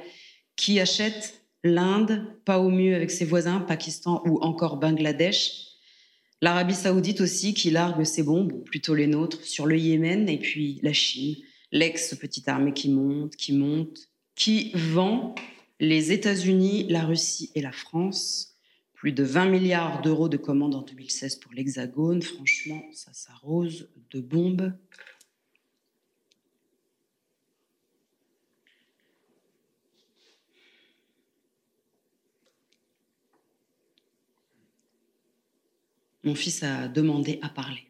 Qui achète? L'Inde, pas au mieux avec ses voisins, Pakistan ou encore Bangladesh. L'Arabie saoudite aussi qui largue ses bombes, plutôt les nôtres, sur le Yémen et puis la Chine, l'ex-petite armée qui monte, qui monte, qui vend les États-Unis, la Russie et la France. Plus de 20 milliards d'euros de commandes en 2016 pour l'Hexagone. Franchement, ça s'arrose de bombes. Mon fils a demandé à parler.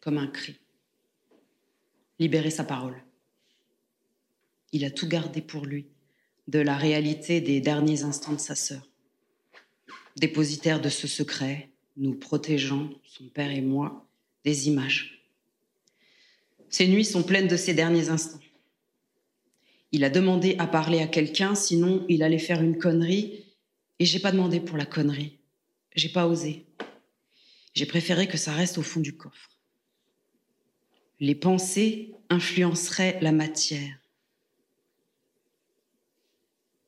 comme un cri. Libérer sa parole. Il a tout gardé pour lui, de la réalité des derniers instants de sa sœur. Dépositaire de ce secret, nous protégeant, son père et moi, des images. Ces nuits sont pleines de ces derniers instants. Il a demandé à parler à quelqu'un, sinon il allait faire une connerie, et j'ai pas demandé pour la connerie. J'ai pas osé. J'ai préféré que ça reste au fond du coffre. Les pensées influenceraient la matière.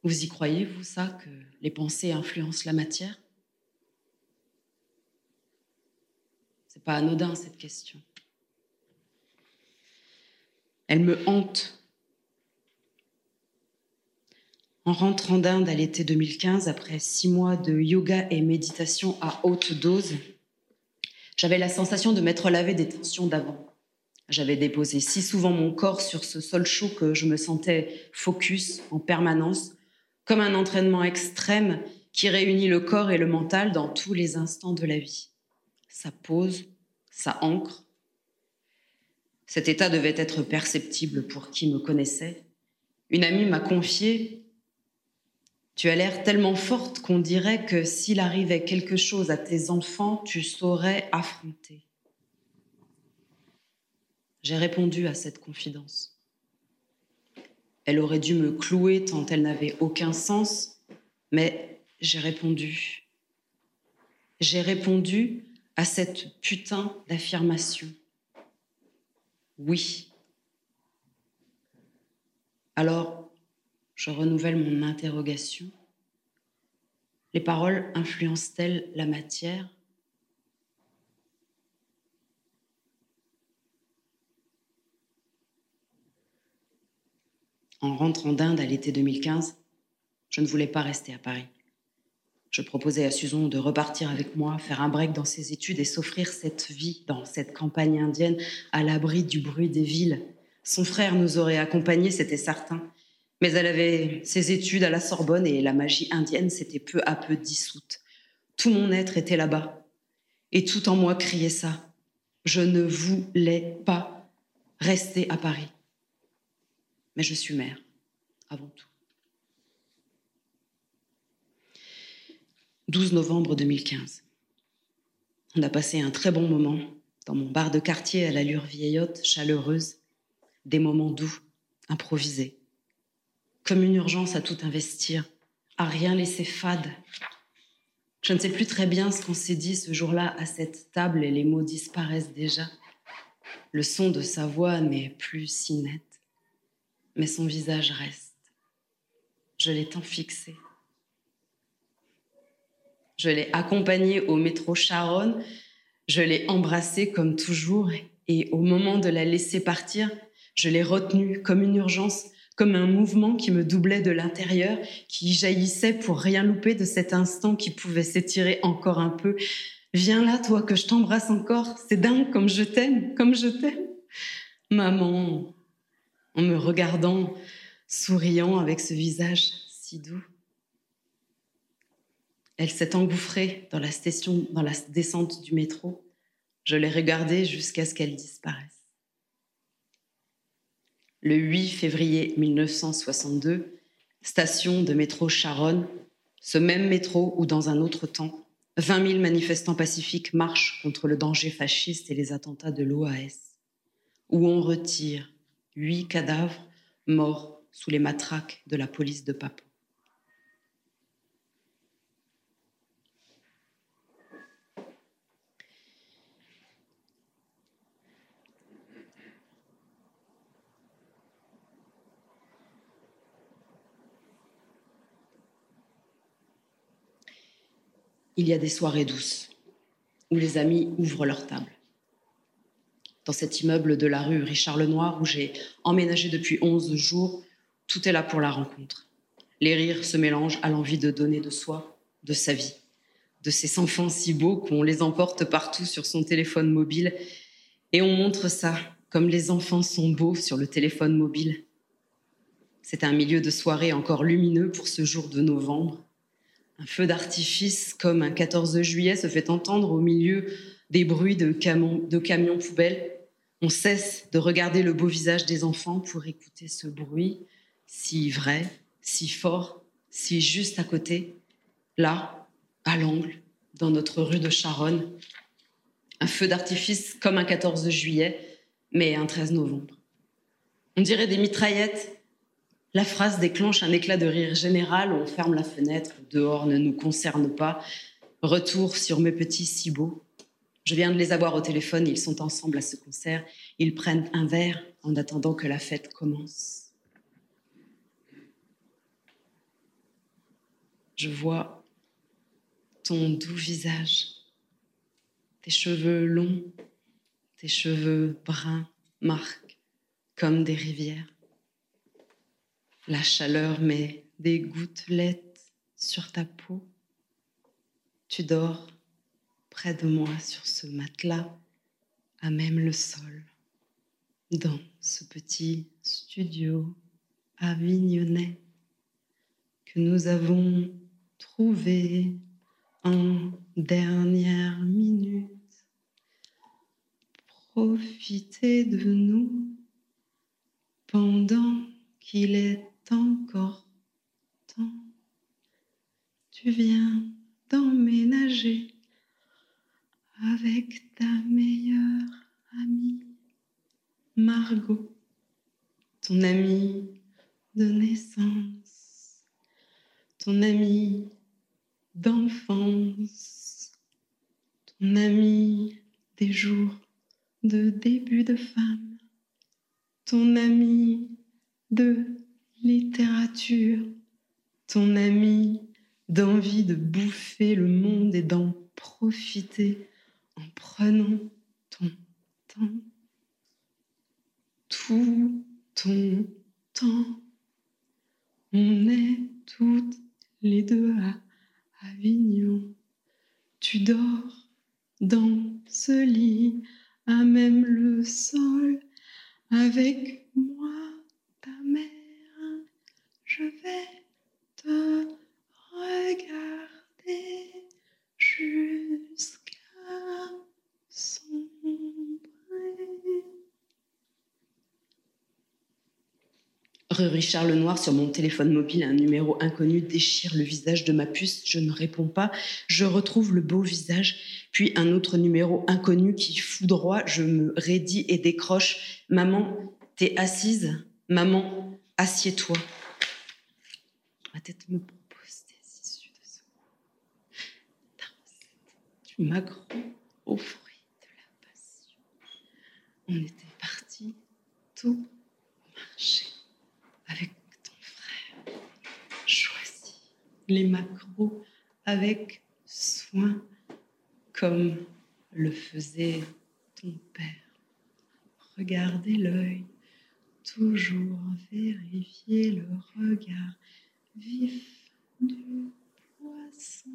Vous y croyez, vous, ça, que les pensées influencent la matière? C'est pas anodin, cette question. Elle me hante. En rentrant d'Inde à l'été 2015, après six mois de yoga et méditation à haute dose, j'avais la sensation de m'être lavé des tensions d'avant. J'avais déposé si souvent mon corps sur ce sol chaud que je me sentais focus en permanence, comme un entraînement extrême qui réunit le corps et le mental dans tous les instants de la vie. Ça pose, ça ancre. Cet état devait être perceptible pour qui me connaissait. Une amie m'a confié Tu as l'air tellement forte qu'on dirait que s'il arrivait quelque chose à tes enfants, tu saurais affronter. J'ai répondu à cette confidence. Elle aurait dû me clouer tant elle n'avait aucun sens, mais j'ai répondu. J'ai répondu à cette putain d'affirmation. Oui. Alors, je renouvelle mon interrogation. Les paroles influencent-elles la matière? En rentrant d'Inde à l'été 2015, je ne voulais pas rester à Paris. Je proposais à Susan de repartir avec moi, faire un break dans ses études et s'offrir cette vie dans cette campagne indienne à l'abri du bruit des villes. Son frère nous aurait accompagnés, c'était certain. Mais elle avait ses études à la Sorbonne et la magie indienne s'était peu à peu dissoute. Tout mon être était là-bas. Et tout en moi criait ça. Je ne voulais pas rester à Paris mais je suis mère, avant tout. 12 novembre 2015. On a passé un très bon moment dans mon bar de quartier à l'allure vieillotte, chaleureuse, des moments doux, improvisés, comme une urgence à tout investir, à rien laisser fade. Je ne sais plus très bien ce qu'on s'est dit ce jour-là à cette table et les mots disparaissent déjà. Le son de sa voix n'est plus si net mais son visage reste. Je l'ai tant fixé. Je l'ai accompagné au métro Charonne, je l'ai embrassé comme toujours, et au moment de la laisser partir, je l'ai retenue comme une urgence, comme un mouvement qui me doublait de l'intérieur, qui jaillissait pour rien louper de cet instant qui pouvait s'étirer encore un peu. Viens là, toi, que je t'embrasse encore. C'est dingue comme je t'aime, comme je t'aime. Maman, en me regardant, souriant avec ce visage si doux. Elle s'est engouffrée dans la station, dans la descente du métro. Je l'ai regardée jusqu'à ce qu'elle disparaisse. Le 8 février 1962, station de métro Charonne, ce même métro où dans un autre temps, 20 000 manifestants pacifiques marchent contre le danger fasciste et les attentats de l'OAS, où on retire huit cadavres morts sous les matraques de la police de Papo. Il y a des soirées douces où les amis ouvrent leur table dans cet immeuble de la rue Richard Lenoir où j'ai emménagé depuis 11 jours. Tout est là pour la rencontre. Les rires se mélangent à l'envie de donner de soi, de sa vie, de ces enfants si beaux qu'on les emporte partout sur son téléphone mobile. Et on montre ça comme les enfants sont beaux sur le téléphone mobile. C'est un milieu de soirée encore lumineux pour ce jour de novembre. Un feu d'artifice comme un 14 juillet se fait entendre au milieu des bruits de, de camions poubelles. On cesse de regarder le beau visage des enfants pour écouter ce bruit si vrai, si fort, si juste à côté, là, à l'angle, dans notre rue de Charonne. Un feu d'artifice comme un 14 juillet, mais un 13 novembre. On dirait des mitraillettes. La phrase déclenche un éclat de rire général, on ferme la fenêtre, dehors ne nous concerne pas. Retour sur mes petits si beaux. Je viens de les avoir au téléphone, ils sont ensemble à ce concert. Ils prennent un verre en attendant que la fête commence. Je vois ton doux visage, tes cheveux longs, tes cheveux bruns marquent comme des rivières. La chaleur met des gouttelettes sur ta peau. Tu dors près de moi sur ce matelas, à même le sol, dans ce petit studio avignonnais que nous avons trouvé en dernière minute. Profitez de nous pendant qu'il est encore temps. Tu viens d'emménager avec ta meilleure amie, Margot, ton amie de naissance, ton amie d'enfance, ton amie des jours de début de femme, ton amie de littérature, ton amie d'envie de bouffer le monde et d'en profiter en prenant ton temps, tout ton temps. On est toutes les deux à Avignon. Tu dors dans ce lit, à même le sol, avec moi, ta mère. Je vais te regarder jusqu'à Rue Richard Lenoir, sur mon téléphone mobile, un numéro inconnu déchire le visage de ma puce. Je ne réponds pas. Je retrouve le beau visage, puis un autre numéro inconnu qui foudroie. Je me raidis et décroche. Maman, t'es assise Maman, assieds-toi. Ma tête me propose des issues de. Ta recette, du au fruit de la passion. On était partis tout marcher avec ton frère. Choisis les macros avec soin, comme le faisait ton père. Regardez l'œil, toujours vérifier le regard vif du poisson.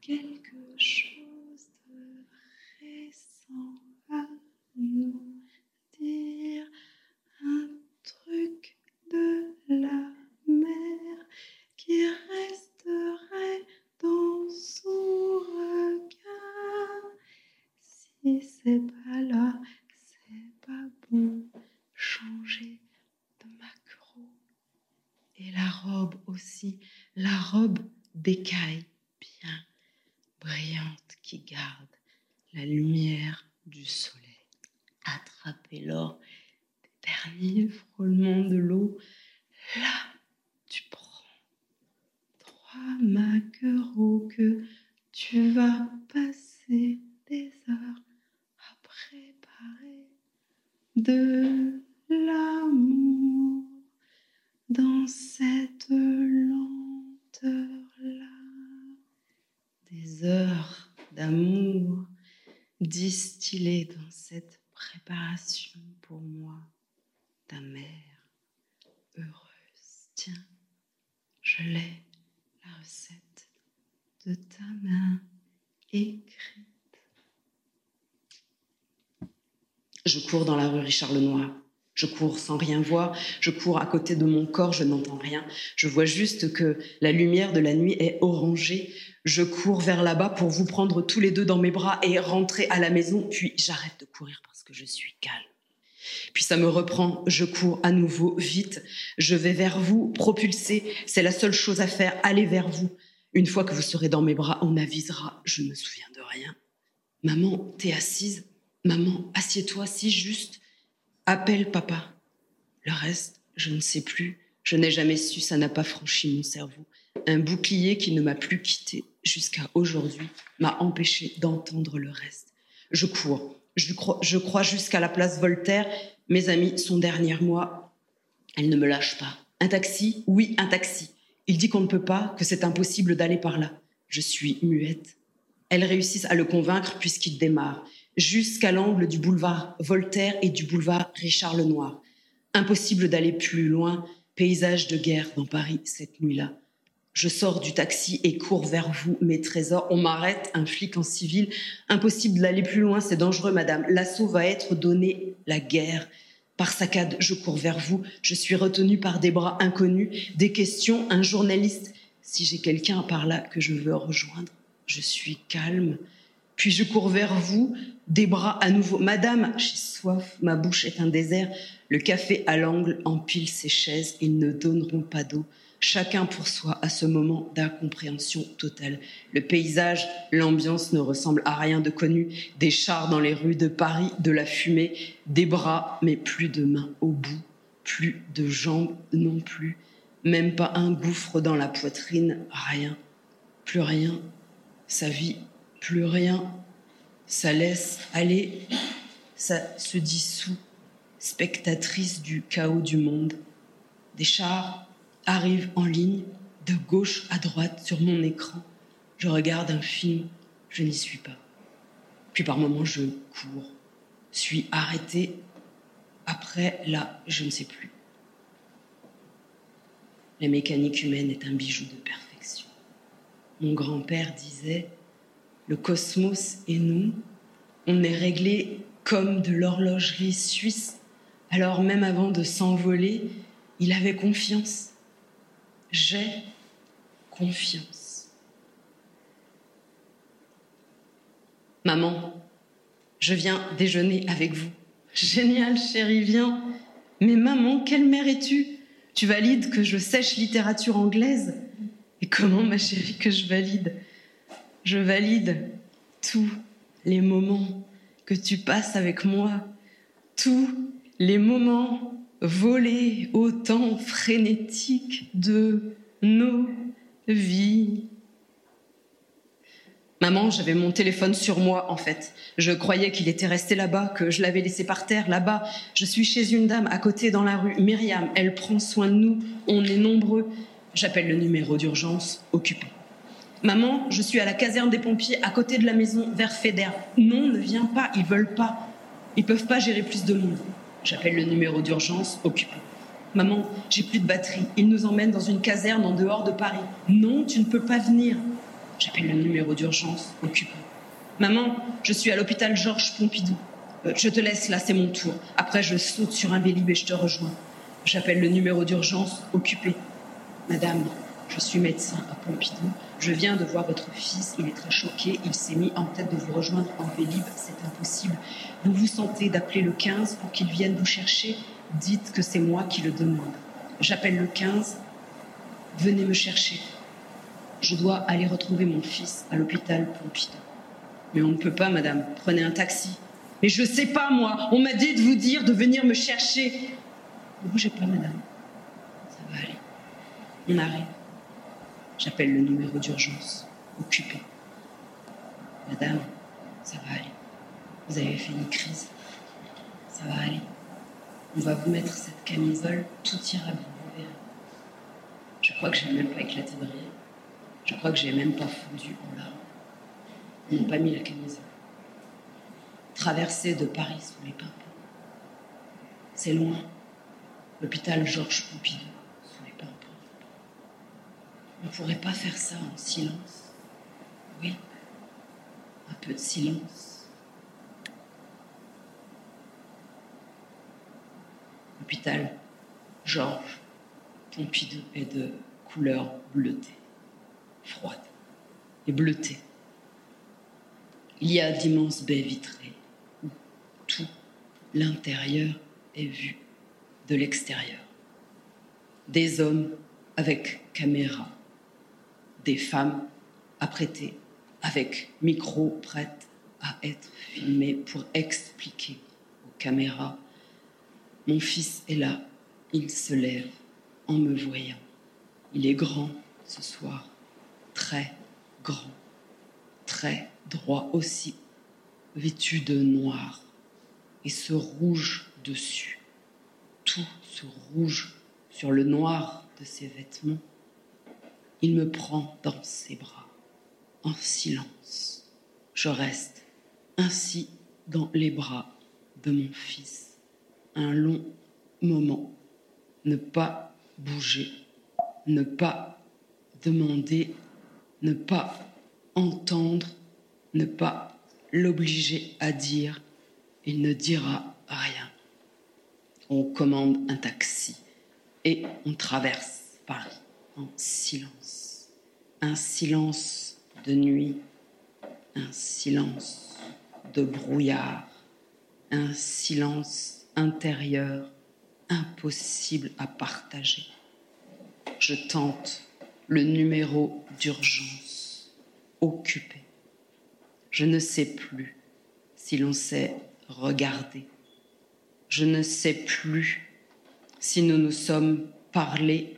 Quelque chose de récent à nous dire, de la mer qui resterait dans son regard. Si c'est pas là, c'est pas bon. Changer de macro. Et la robe aussi, la robe d'écaille bien brillante qui garde la lumière du soleil. Attraper l'or frôlement de l'eau, là, tu prends trois maquereaux que tu vas passer des heures à préparer de l'amour dans cette lenteur-là. Des heures d'amour distillées dans cette préparation pour moi ta mère heureuse. Tiens, je l'ai, la recette de ta main écrite. Je cours dans la rue Richard Lenoir. Je cours sans rien voir, je cours à côté de mon corps, je n'entends rien. Je vois juste que la lumière de la nuit est orangée. Je cours vers là-bas pour vous prendre tous les deux dans mes bras et rentrer à la maison, puis j'arrête de courir parce que je suis calme. Puis ça me reprend, je cours à nouveau vite, je vais vers vous, propulsé, c'est la seule chose à faire, aller vers vous. Une fois que vous serez dans mes bras, on avisera, je ne me souviens de rien. Maman, t'es assise Maman, assieds-toi si juste. Appelle papa. Le reste, je ne sais plus. Je n'ai jamais su, ça n'a pas franchi mon cerveau. Un bouclier qui ne m'a plus quitté jusqu'à aujourd'hui m'a empêché d'entendre le reste. Je cours, je crois, jusqu'à la place Voltaire. Mes amis sont derrière moi. Elles ne me lâchent pas. Un taxi? Oui, un taxi. Il dit qu'on ne peut pas, que c'est impossible d'aller par là. Je suis muette. Elles réussissent à le convaincre puisqu'il démarre jusqu'à l'angle du boulevard Voltaire et du boulevard Richard Lenoir. Impossible d'aller plus loin, paysage de guerre dans Paris cette nuit-là. Je sors du taxi et cours vers vous, mes trésors. On m'arrête, un flic en civil. Impossible d'aller plus loin, c'est dangereux, madame. L'assaut va être donné, la guerre. Par saccade, je cours vers vous. Je suis retenue par des bras inconnus, des questions, un journaliste. Si j'ai quelqu'un par là que je veux rejoindre, je suis calme. Puis je cours vers vous, des bras à nouveau. Madame, j'ai soif, ma bouche est un désert. Le café à l'angle empile ses chaises, ils ne donneront pas d'eau. Chacun pour soi à ce moment d'incompréhension totale. Le paysage, l'ambiance ne ressemble à rien de connu. Des chars dans les rues de Paris, de la fumée, des bras, mais plus de mains au bout, plus de jambes non plus, même pas un gouffre dans la poitrine, rien, plus rien. Sa vie plus rien. Ça laisse aller, ça se dissout, spectatrice du chaos du monde. Des chars arrivent en ligne, de gauche à droite sur mon écran. Je regarde un film, je n'y suis pas. Puis par moments, je cours, suis arrêtée. Après, là, je ne sais plus. La mécanique humaine est un bijou de perfection. Mon grand-père disait le cosmos et nous, on est réglé comme de l'horlogerie suisse. Alors même avant de s'envoler, il avait confiance. J'ai confiance. Maman, je viens déjeuner avec vous. Génial, chérie, viens. Mais maman, quelle mère es-tu? Tu valides que je sèche littérature anglaise? Et comment, ma chérie, que je valide? Je valide tous les moments que tu passes avec moi, tous les moments volés au temps frénétique de nos vies. Maman, j'avais mon téléphone sur moi, en fait. Je croyais qu'il était resté là-bas, que je l'avais laissé par terre, là-bas. Je suis chez une dame à côté dans la rue, Myriam. Elle prend soin de nous. On est nombreux. J'appelle le numéro d'urgence occupé. Maman, je suis à la caserne des pompiers à côté de la maison vers Feder. Non, ne viens pas, ils veulent pas. Ils peuvent pas gérer plus de monde. J'appelle le numéro d'urgence occupé. Maman, j'ai plus de batterie. Ils nous emmènent dans une caserne en dehors de Paris. Non, tu ne peux pas venir. J'appelle le numéro d'urgence occupé. Maman, je suis à l'hôpital Georges Pompidou. Euh, je te laisse là, c'est mon tour. Après, je saute sur un vélib et je te rejoins. J'appelle le numéro d'urgence occupé. Madame, je suis médecin à Pompidou. Je viens de voir votre fils, il est très choqué, il s'est mis en tête de vous rejoindre en Vélib, c'est impossible. Vous vous sentez d'appeler le 15 pour qu'il vienne vous chercher Dites que c'est moi qui le demande. J'appelle le 15, venez me chercher. Je dois aller retrouver mon fils à l'hôpital Pompidou. Mais on ne peut pas, madame, prenez un taxi. Mais je sais pas, moi, on m'a dit de vous dire de venir me chercher. Ne bougez pas, madame. Ça va aller. On arrive. J'appelle le numéro d'urgence. Occupé. Madame, ça va aller. Vous avez fait une crise. Ça va aller. On va vous mettre cette camisole, tout ira bien, vous verrez. Je crois que j'ai même pas éclaté de rire. Je crois que j'ai même pas fondu en larmes. Ils n'ont pas mis la camisole. Traversée de Paris sous les pimpons. C'est loin. L'hôpital Georges Pompidou. On ne pourrait pas faire ça en silence. Oui, un peu de silence. « L'hôpital Georges Pompidou est de couleur bleutée, froide et bleutée. Il y a d'immenses baies vitrées où tout l'intérieur est vu de l'extérieur. Des hommes avec caméra, des femmes apprêtées avec micro prêtes à être filmées pour expliquer aux caméras Mon fils est là, il se lève en me voyant. Il est grand ce soir, très grand, très droit aussi, vêtu de noir, et ce rouge dessus, tout ce rouge sur le noir de ses vêtements, il me prend dans ses bras, en silence. Je reste ainsi dans les bras de mon fils un long moment, ne pas bouger, ne pas demander, ne pas entendre. Ne pas l'obliger à dire, il ne dira rien. On commande un taxi et on traverse Paris en silence. Un silence de nuit, un silence de brouillard, un silence intérieur impossible à partager. Je tente le numéro d'urgence occupé. Je ne sais plus si l'on sait regarder. Je ne sais plus si nous nous sommes parlé.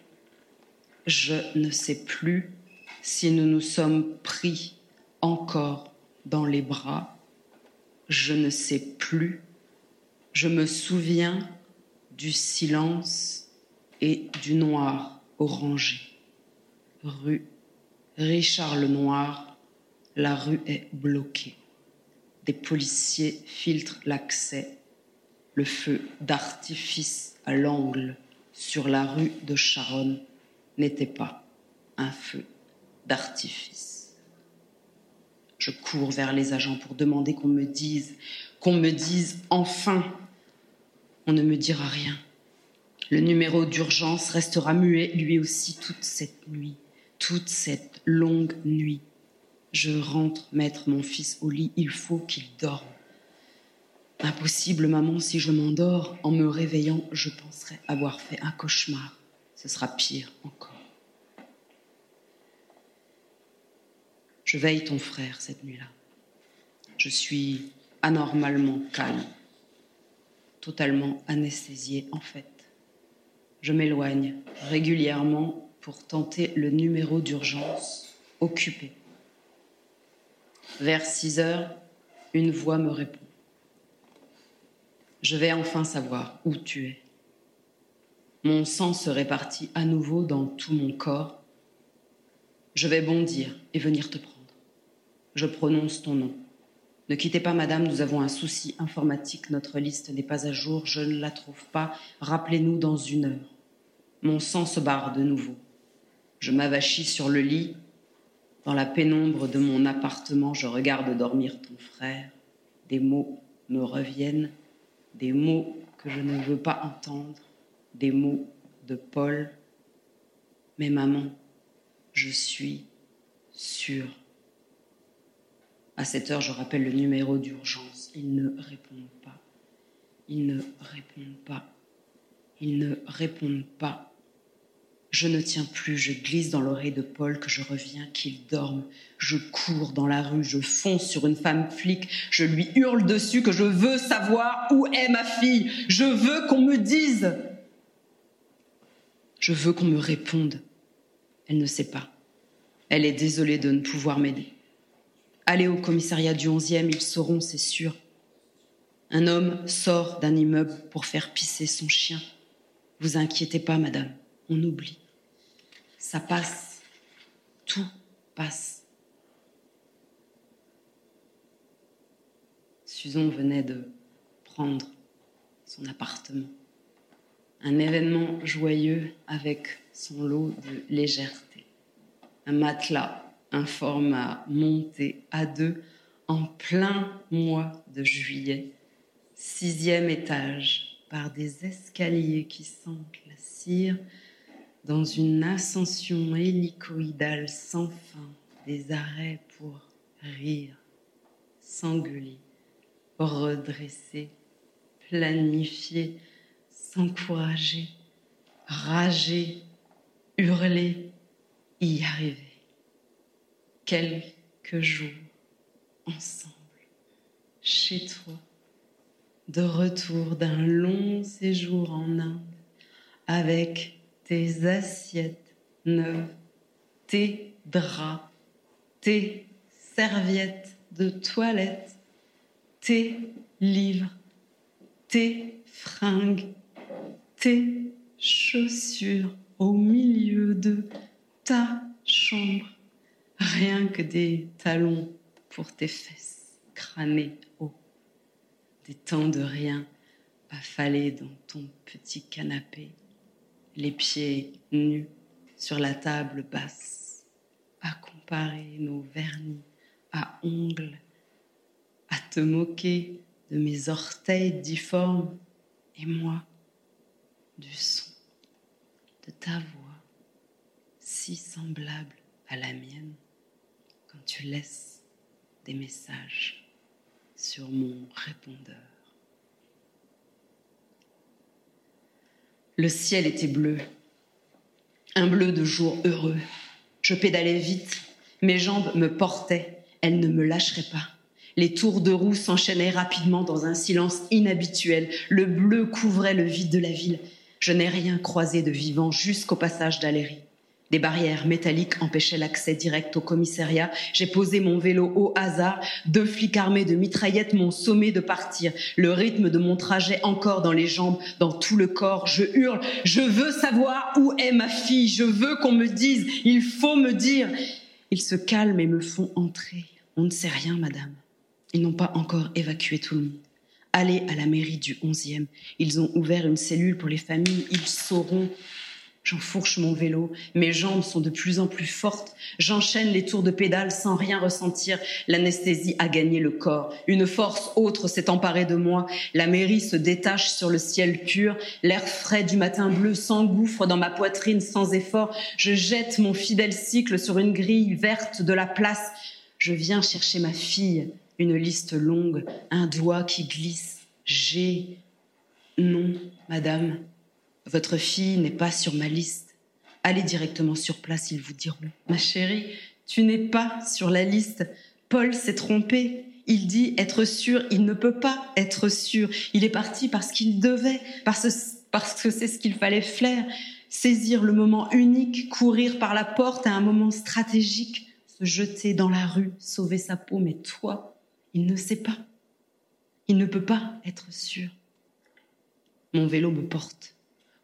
Je ne sais plus si nous nous sommes pris encore dans les bras. Je ne sais plus. Je me souviens du silence et du noir orangé. Rue Richard Lenoir, la rue est bloquée. Des policiers filtrent l'accès. Le feu d'artifice à l'angle sur la rue de Charonne n'était pas un feu d'artifice. Je cours vers les agents pour demander qu'on me dise, qu'on me dise enfin. On ne me dira rien. Le numéro d'urgence restera muet lui aussi toute cette nuit, toute cette longue nuit. Je rentre mettre mon fils au lit, il faut qu'il dorme. Impossible, maman, si je m'endors, en me réveillant, je penserai avoir fait un cauchemar. Ce sera pire encore. Je veille ton frère cette nuit-là. Je suis anormalement calme, totalement anesthésiée en fait. Je m'éloigne régulièrement pour tenter le numéro d'urgence occupé. Vers 6 heures, une voix me répond. Je vais enfin savoir où tu es. Mon sang se répartit à nouveau dans tout mon corps. Je vais bondir et venir te prendre. Je prononce ton nom. Ne quittez pas, madame, nous avons un souci informatique. Notre liste n'est pas à jour. Je ne la trouve pas. Rappelez-nous dans une heure. Mon sang se barre de nouveau. Je m'avachis sur le lit dans la pénombre de mon appartement, je regarde dormir ton frère. Des mots me reviennent, des mots que je ne veux pas entendre, des mots de Paul. Mais maman, je suis sûre. À cette heure, je rappelle le numéro d'urgence. Ils ne répondent pas. Ils ne répondent pas. Ils ne répondent pas. Je ne tiens plus, je glisse dans l'oreille de Paul que je reviens, qu'il dorme. Je cours dans la rue, je fonce sur une femme flic, je lui hurle dessus que je veux savoir où est ma fille. Je veux qu'on me dise. Je veux qu'on me réponde. Elle ne sait pas. Elle est désolée de ne pouvoir m'aider. Allez au commissariat du 11e, ils sauront, c'est sûr. Un homme sort d'un immeuble pour faire pisser son chien. Vous inquiétez pas, madame, on oublie ça passe. Tout passe. Susan venait de prendre son appartement. Un événement joyeux avec son lot de légèreté. Un matelas, un format monté à deux en plein mois de juillet. Sixième étage, par des escaliers qui sentent dans une ascension hélicoïdale sans fin, des arrêts pour rire, s'engueuler, redresser, planifier, s'encourager, rager, hurler, y arriver. Quelques jours ensemble, chez toi, de retour d'un long séjour en Inde, avec tes assiettes neuves, tes draps, tes serviettes de toilette, tes livres, tes fringues, tes chaussures au milieu de ta chambre, rien que des talons pour tes fesses crânées haut, des temps de rien affalés dans ton petit canapé, les pieds nus sur la table basse, à comparer nos vernis à ongles, à te moquer de mes orteils difformes et moi du son de ta voix si semblable à la mienne tu laisses des messages sur mon répondeur. Le ciel était bleu, un bleu de jour heureux. Je pédalais vite, mes jambes me portaient, elles ne me lâcheraient pas. Les tours de roue s'enchaînaient rapidement dans un silence inhabituel. Le bleu couvrait le vide de la ville. Je n'ai rien croisé de vivant jusqu'au passage d'Aléry. Des barrières métalliques empêchaient l'accès direct au commissariat. J'ai posé mon vélo au hasard. Deux flics armés de mitraillettes m'ont sommé de partir. Le rythme de mon trajet encore dans les jambes, dans tout le corps. Je hurle. Je veux savoir où est ma fille. Je veux qu'on me dise. Il faut me dire. Ils se calment et me font entrer. On ne sait rien, madame. Ils n'ont pas encore évacué tout le monde. Allez à la mairie du 11e. Ils ont ouvert une cellule pour les familles. Ils sauront. J'enfourche mon vélo, mes jambes sont de plus en plus fortes, j'enchaîne les tours de pédale sans rien ressentir, l'anesthésie a gagné le corps, une force autre s'est emparée de moi, la mairie se détache sur le ciel pur, l'air frais du matin bleu s'engouffre dans ma poitrine sans effort, je jette mon fidèle cycle sur une grille verte de la place, je viens chercher ma fille, une liste longue, un doigt qui glisse, j'ai... Non, madame, votre fille n'est pas sur ma liste. Allez directement sur place, ils vous diront. Ma chérie, tu n'es pas sur la liste. Paul s'est trompé. Il dit être sûr, il ne peut pas être sûr. Il est parti parce qu'il devait, parce, parce que c'est ce qu'il fallait faire. Saisir le moment unique, courir par la porte à un moment stratégique, se jeter dans la rue, sauver sa peau. Mais toi, il ne sait pas. Il ne peut pas être sûr. Mon vélo me porte.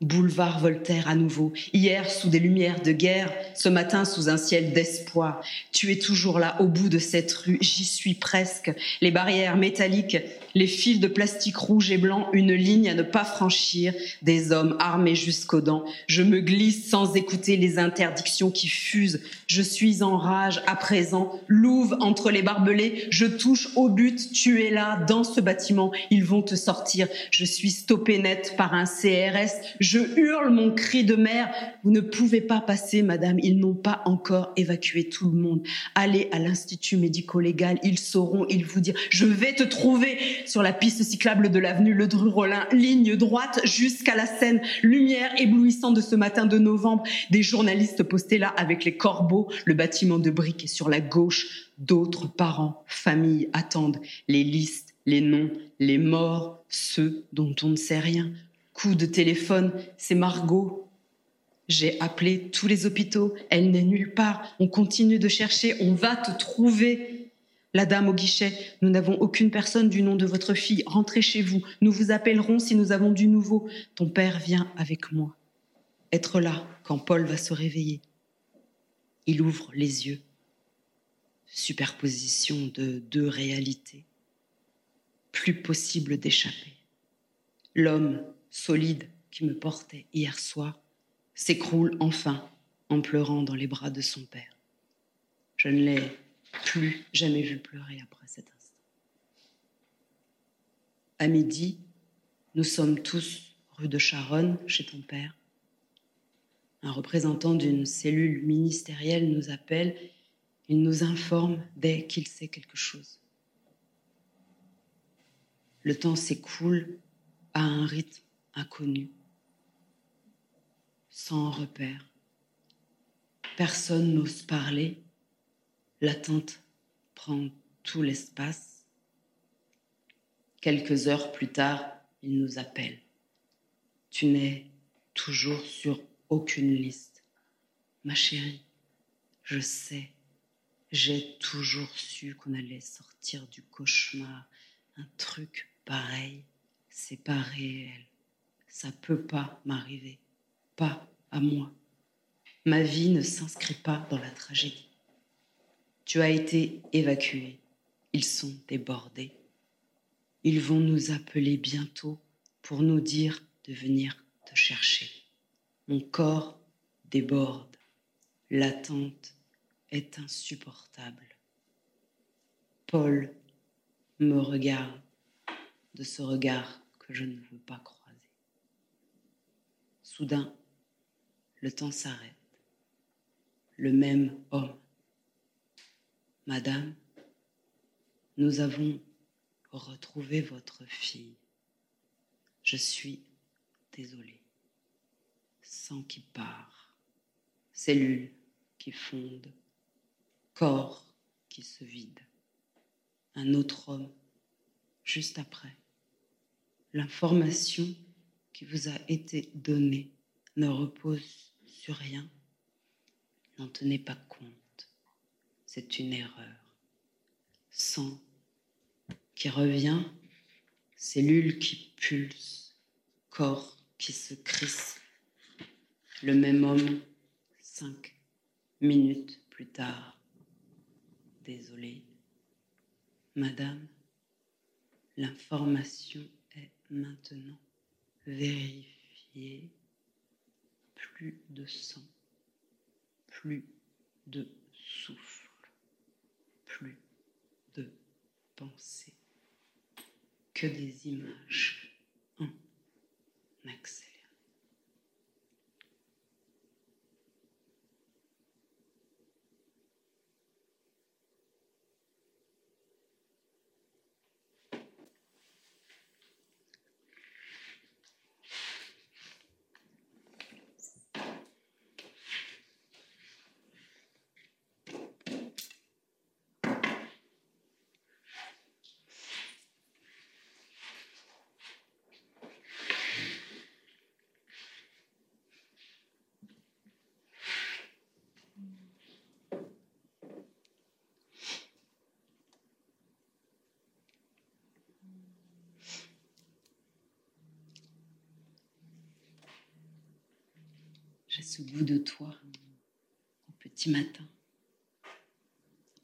Boulevard Voltaire à nouveau, hier sous des lumières de guerre, ce matin sous un ciel d'espoir. Tu es toujours là, au bout de cette rue, j'y suis presque. Les barrières métalliques, les fils de plastique rouge et blanc, une ligne à ne pas franchir, des hommes armés jusqu'aux dents. Je me glisse sans écouter les interdictions qui fusent. Je suis en rage à présent, louve entre les barbelés, je touche au but, tu es là, dans ce bâtiment, ils vont te sortir. Je suis stoppé net par un CRS, je hurle mon cri de mer. Vous ne pouvez pas passer, madame. Ils n'ont pas encore évacué tout le monde. Allez à l'Institut médico-légal. Ils sauront, ils vous diront. Je vais te trouver sur la piste cyclable de l'avenue Le Dru-Rollin, ligne droite jusqu'à la Seine. Lumière éblouissante de ce matin de novembre. Des journalistes postés là avec les corbeaux. Le bâtiment de briques est sur la gauche. D'autres parents, familles attendent les listes, les noms, les morts, ceux dont on ne sait rien. Coup de téléphone, c'est Margot. J'ai appelé tous les hôpitaux, elle n'est nulle part. On continue de chercher, on va te trouver. La dame au guichet, nous n'avons aucune personne du nom de votre fille. Rentrez chez vous, nous vous appellerons si nous avons du nouveau. Ton père vient avec moi. Être là quand Paul va se réveiller. Il ouvre les yeux. Superposition de deux réalités. Plus possible d'échapper. L'homme solide qui me portait hier soir s'écroule enfin en pleurant dans les bras de son père. Je ne l'ai plus jamais vu pleurer après cet instant. À midi, Nous sommes tous rue de Charonne, chez ton père. Un représentant d'une cellule ministérielle nous appelle. Il nous informe dès qu'il sait quelque chose. Le temps s'écoule à un rythme inconnu, sans repère. Personne n'ose parler. L'attente prend tout l'espace. Quelques heures plus tard, il nous appelle. Tu n'es toujours sur aucune liste. Ma chérie, je sais, j'ai toujours su qu'on allait sortir du cauchemar. Un truc pareil, c'est pas réel. Ça peut pas m'arriver. Pas à moi. Ma vie ne s'inscrit pas dans la tragédie. Tu as été évacué. Ils sont débordés. Ils vont nous appeler bientôt pour nous dire de venir te chercher. Mon corps déborde. L'attente est insupportable. Paul me regarde de ce regard que je ne veux pas croiser. Soudain, le temps s'arrête. Le même homme. Madame, nous avons retrouvé votre fille. Je suis désolée. Sang qui part, cellules qui fondent, corps qui se vide. Un autre homme juste après. L'information qui vous a été donnée ne repose sur rien. N'en tenez pas compte. C'est une erreur. Sang qui revient, cellules qui pulsent, corps qui se crisse. Le même homme, cinq minutes plus tard. Désolé, Madame, l'information est maintenant vérifiée. Plus de sang, plus de souffle, plus de pensée que des images en accès. J'ai bout de toi au petit matin.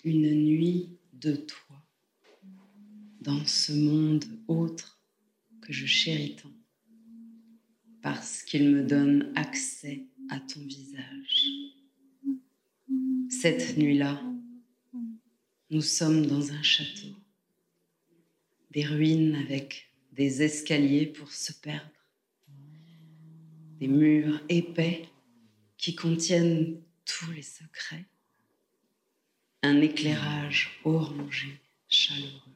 Une nuit de toi dans ce monde autre que je chéris tant parce qu'il me donne accès à ton visage. Cette nuit-là, nous sommes dans un château, des ruines avec des escaliers pour se perdre, des murs épais qui contiennent tous les secrets, un éclairage orangé, chaleureux,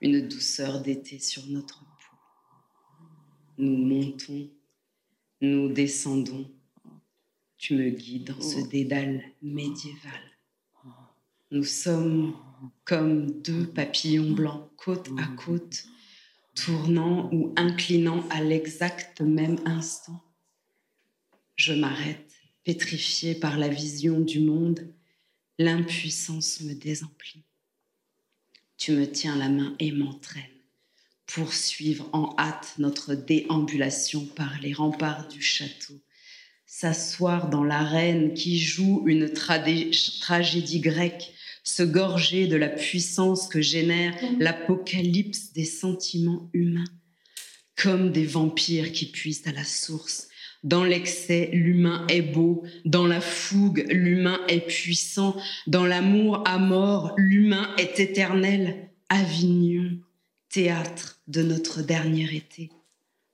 une douceur d'été sur notre peau. Nous montons, nous descendons. Tu me guides dans ce dédale médiéval. Nous sommes comme deux papillons blancs côte à côte, tournant ou inclinant à l'exact même instant je m'arrête, pétrifiée par la vision du monde. L'impuissance me désemplit. Tu me tiens la main et m'entraînes. Poursuivre en hâte notre déambulation par les remparts du château. S'asseoir dans l'arène qui joue une tragédie grecque, se gorger de la puissance que génère l'apocalypse des sentiments humains, comme des vampires qui puissent à la source dans l'excès, l'humain est beau. Dans la fougue, l'humain est puissant. Dans l'amour à mort, l'humain est éternel. Avignon, théâtre de notre dernier été.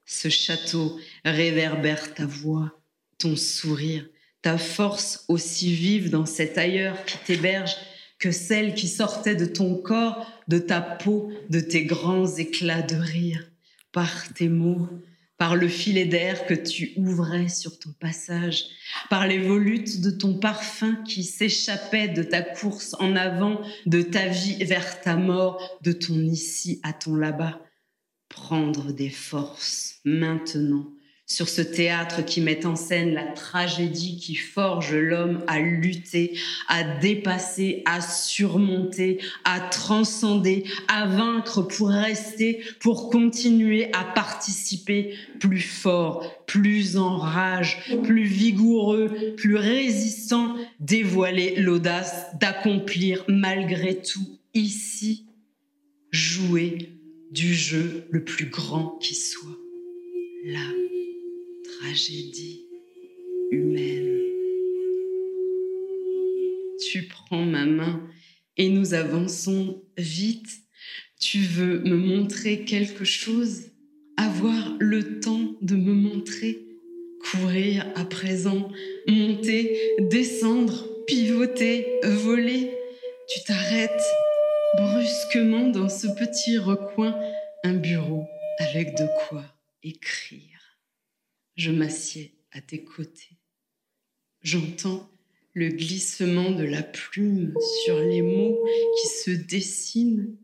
Ce château réverbère ta voix, ton sourire, ta force aussi vive dans cet ailleurs qui t'héberge que celle qui sortait de ton corps, de ta peau, de tes grands éclats de rire, par tes mots, par le filet d'air que tu ouvrais sur ton passage, par les volutes de ton parfum qui s'échappait de ta course en avant, de ta vie vers ta mort, de ton ici à ton là-bas. Prendre des forces maintenant sur ce théâtre qui met en scène la tragédie qui forge l'homme à lutter, à dépasser, à surmonter, à transcender, à vaincre pour rester, pour continuer à participer plus fort, plus en rage, plus vigoureux, plus résistant, dévoiler l'audace d'accomplir malgré tout ici, jouer du jeu le plus grand qui soit. Là tragédie humaine. Tu prends ma main et nous avançons vite. Tu veux me montrer quelque chose, avoir le temps de me montrer, courir à présent, monter, descendre, pivoter, voler? Tu t'arrêtes brusquement dans ce petit recoin, un bureau avec de quoi écrire. Je m'assieds à tes côtés. J'entends le glissement de la plume sur les mots qui se dessinent.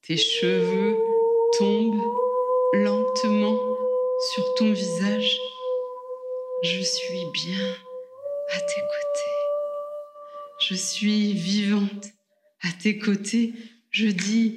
Tes cheveux tombent lentement sur ton visage. Je suis bien à tes côtés. Je suis vivante à tes côtés. Je dis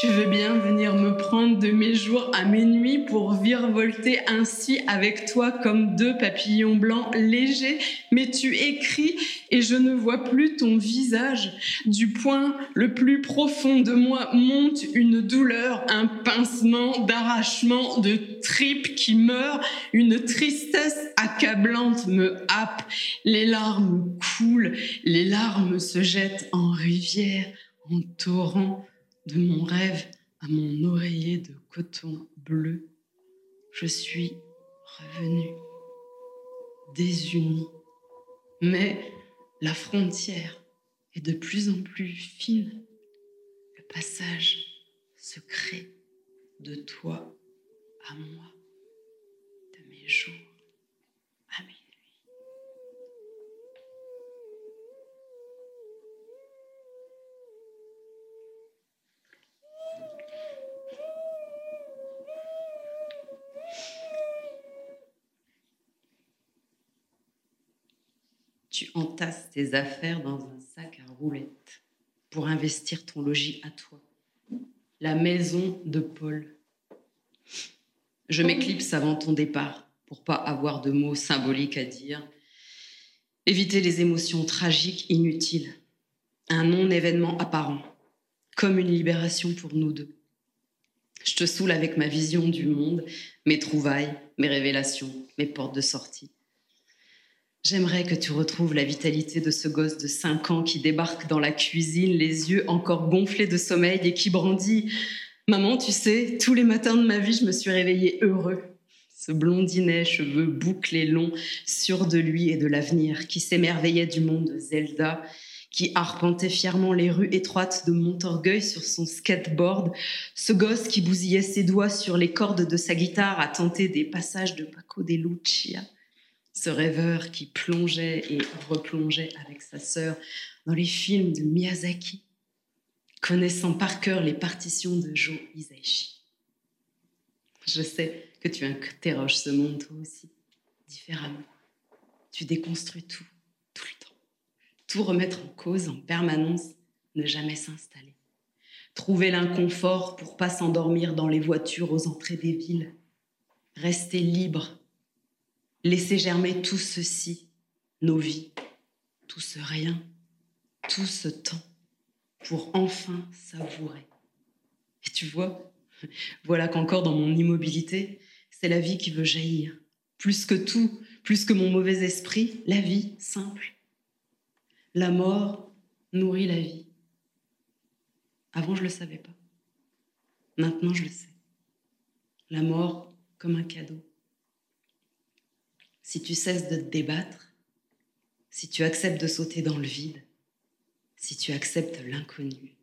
tu veux bien venir me prendre de mes jours à mes nuits pour virevolter ainsi avec toi comme deux papillons blancs légers, mais tu écris et je ne vois plus ton visage. Du point le plus profond de moi monte une douleur, un pincement d'arrachement de tripes qui meurt, une tristesse accablante me happe, les larmes coulent, les larmes se jettent en rivière, en torrent de mon rêve à mon oreiller de coton bleu, je suis revenue, désunie. Mais la frontière est de plus en plus fine. Le passage se crée de toi à moi, de mes jours à mes tu entasses tes affaires dans un sac à roulettes pour investir ton logis à toi. La maison de Paul. Je m'éclipse avant ton départ pour pas avoir de mots symboliques à dire. Éviter les émotions tragiques inutiles. Un non-événement apparent, comme une libération pour nous deux. Je te saoule avec ma vision du monde, mes trouvailles, mes révélations, mes portes de sortie. J'aimerais que tu retrouves la vitalité de ce gosse de 5 ans qui débarque dans la cuisine, les yeux encore gonflés de sommeil et qui brandit. Maman, tu sais, tous les matins de ma vie, je me suis réveillé heureux. Ce blondinet, cheveux bouclés longs, sûr de lui et de l'avenir, qui s'émerveillait du monde de Zelda, qui arpentait fièrement les rues étroites de Montorgueil sur son skateboard, ce gosse qui bousillait ses doigts sur les cordes de sa guitare à tenter des passages de Paco de Lucia ce rêveur qui plongeait et replongeait avec sa sœur dans les films de Miyazaki, connaissant par cœur les partitions de Joe Hisaishi. Je sais que tu interroges ce monde toi aussi, différemment. Tu déconstruis tout, tout le temps. Tout remettre en cause en permanence, ne jamais s'installer. Trouver l'inconfort pour pas s'endormir dans les voitures aux entrées des villes. Rester libre Laissez germer tout ceci, nos vies, tout ce rien, tout ce temps, pour enfin savourer. Et tu vois, voilà qu'encore dans mon immobilité, c'est la vie qui veut jaillir. Plus que tout, plus que mon mauvais esprit, la vie simple. La mort nourrit la vie. Avant, je ne le savais pas. Maintenant, je le sais. La mort comme un cadeau. Si tu cesses de te débattre, si tu acceptes de sauter dans le vide, si tu acceptes l'inconnu,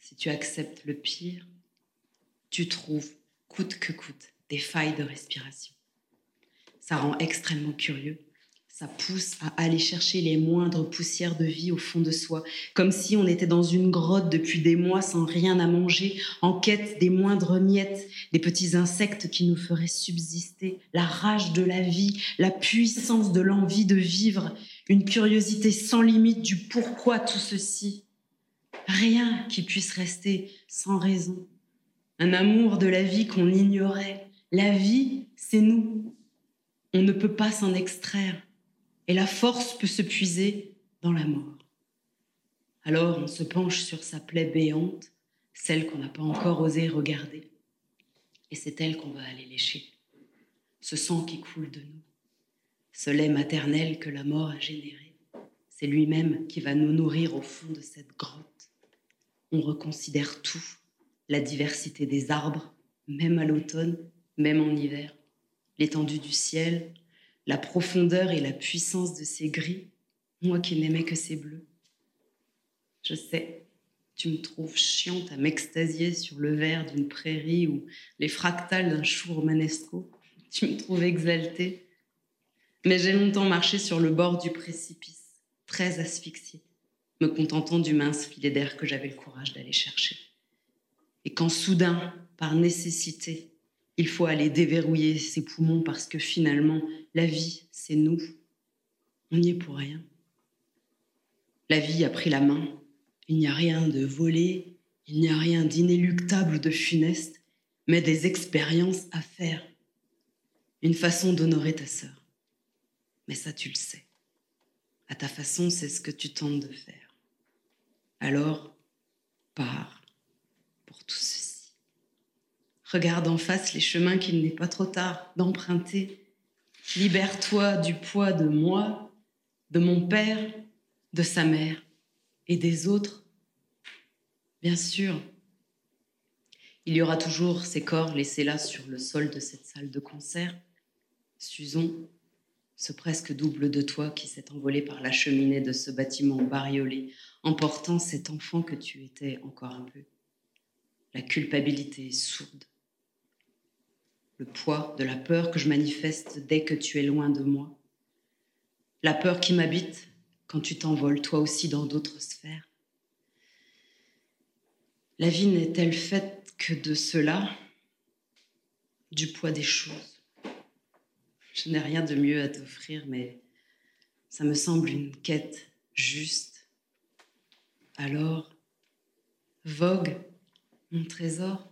si tu acceptes le pire, tu trouves, coûte que coûte, des failles de respiration. Ça rend extrêmement curieux ça pousse à aller chercher les moindres poussières de vie au fond de soi, comme si on était dans une grotte depuis des mois sans rien à manger, en quête des moindres miettes, des petits insectes qui nous feraient subsister, la rage de la vie, la puissance de l'envie de vivre, une curiosité sans limite du pourquoi tout ceci. Rien qui puisse rester sans raison. Un amour de la vie qu'on ignorait. La vie, c'est nous. On ne peut pas s'en extraire et la force peut se puiser dans la mort. Alors on se penche sur sa plaie béante, celle qu'on n'a pas encore osé regarder, et c'est elle qu'on va aller lécher, ce sang qui coule de nous, ce lait maternel que la mort a généré, c'est lui-même qui va nous nourrir au fond de cette grotte. On reconsidère tout, la diversité des arbres, même à l'automne, même en hiver, l'étendue du ciel, la profondeur et la puissance de ces gris, moi qui n'aimais que ces bleus. Je sais, tu me trouves chiante à m'extasier sur le vert d'une prairie ou les fractales d'un chou romanesco. Tu me trouves exaltée. Mais j'ai longtemps marché sur le bord du précipice, très asphyxiée, me contentant du mince filet d'air que j'avais le courage d'aller chercher. Et quand soudain, par nécessité, il faut aller déverrouiller ses poumons parce que finalement, la vie, c'est nous. On n'y est pour rien. La vie a pris la main. Il n'y a rien de volé, il n'y a rien d'inéluctable ou de funeste, mais des expériences à faire. Une façon d'honorer ta sœur. Mais ça, tu le sais. À ta façon, c'est ce que tu tentes de faire. Alors, pars pour tout ceci. Regarde en face les chemins qu'il n'est pas trop tard d'emprunter. Libère-toi du poids de moi, de mon père, de sa mère et des autres. Bien sûr, il y aura toujours ces corps laissés là sur le sol de cette salle de concert. Susan, ce presque double de toi qui s'est envolé par la cheminée de ce bâtiment bariolé, emportant cet enfant que tu étais encore un peu. La culpabilité sourde, le poids de la peur que je manifeste dès que tu es loin de moi, la peur qui m'habite quand tu t'envoles toi aussi dans d'autres sphères. La vie n'est-elle faite que de cela, du poids des choses? Je n'ai rien de mieux à t'offrir, mais ça me semble une quête juste. Alors, vogue, mon trésor,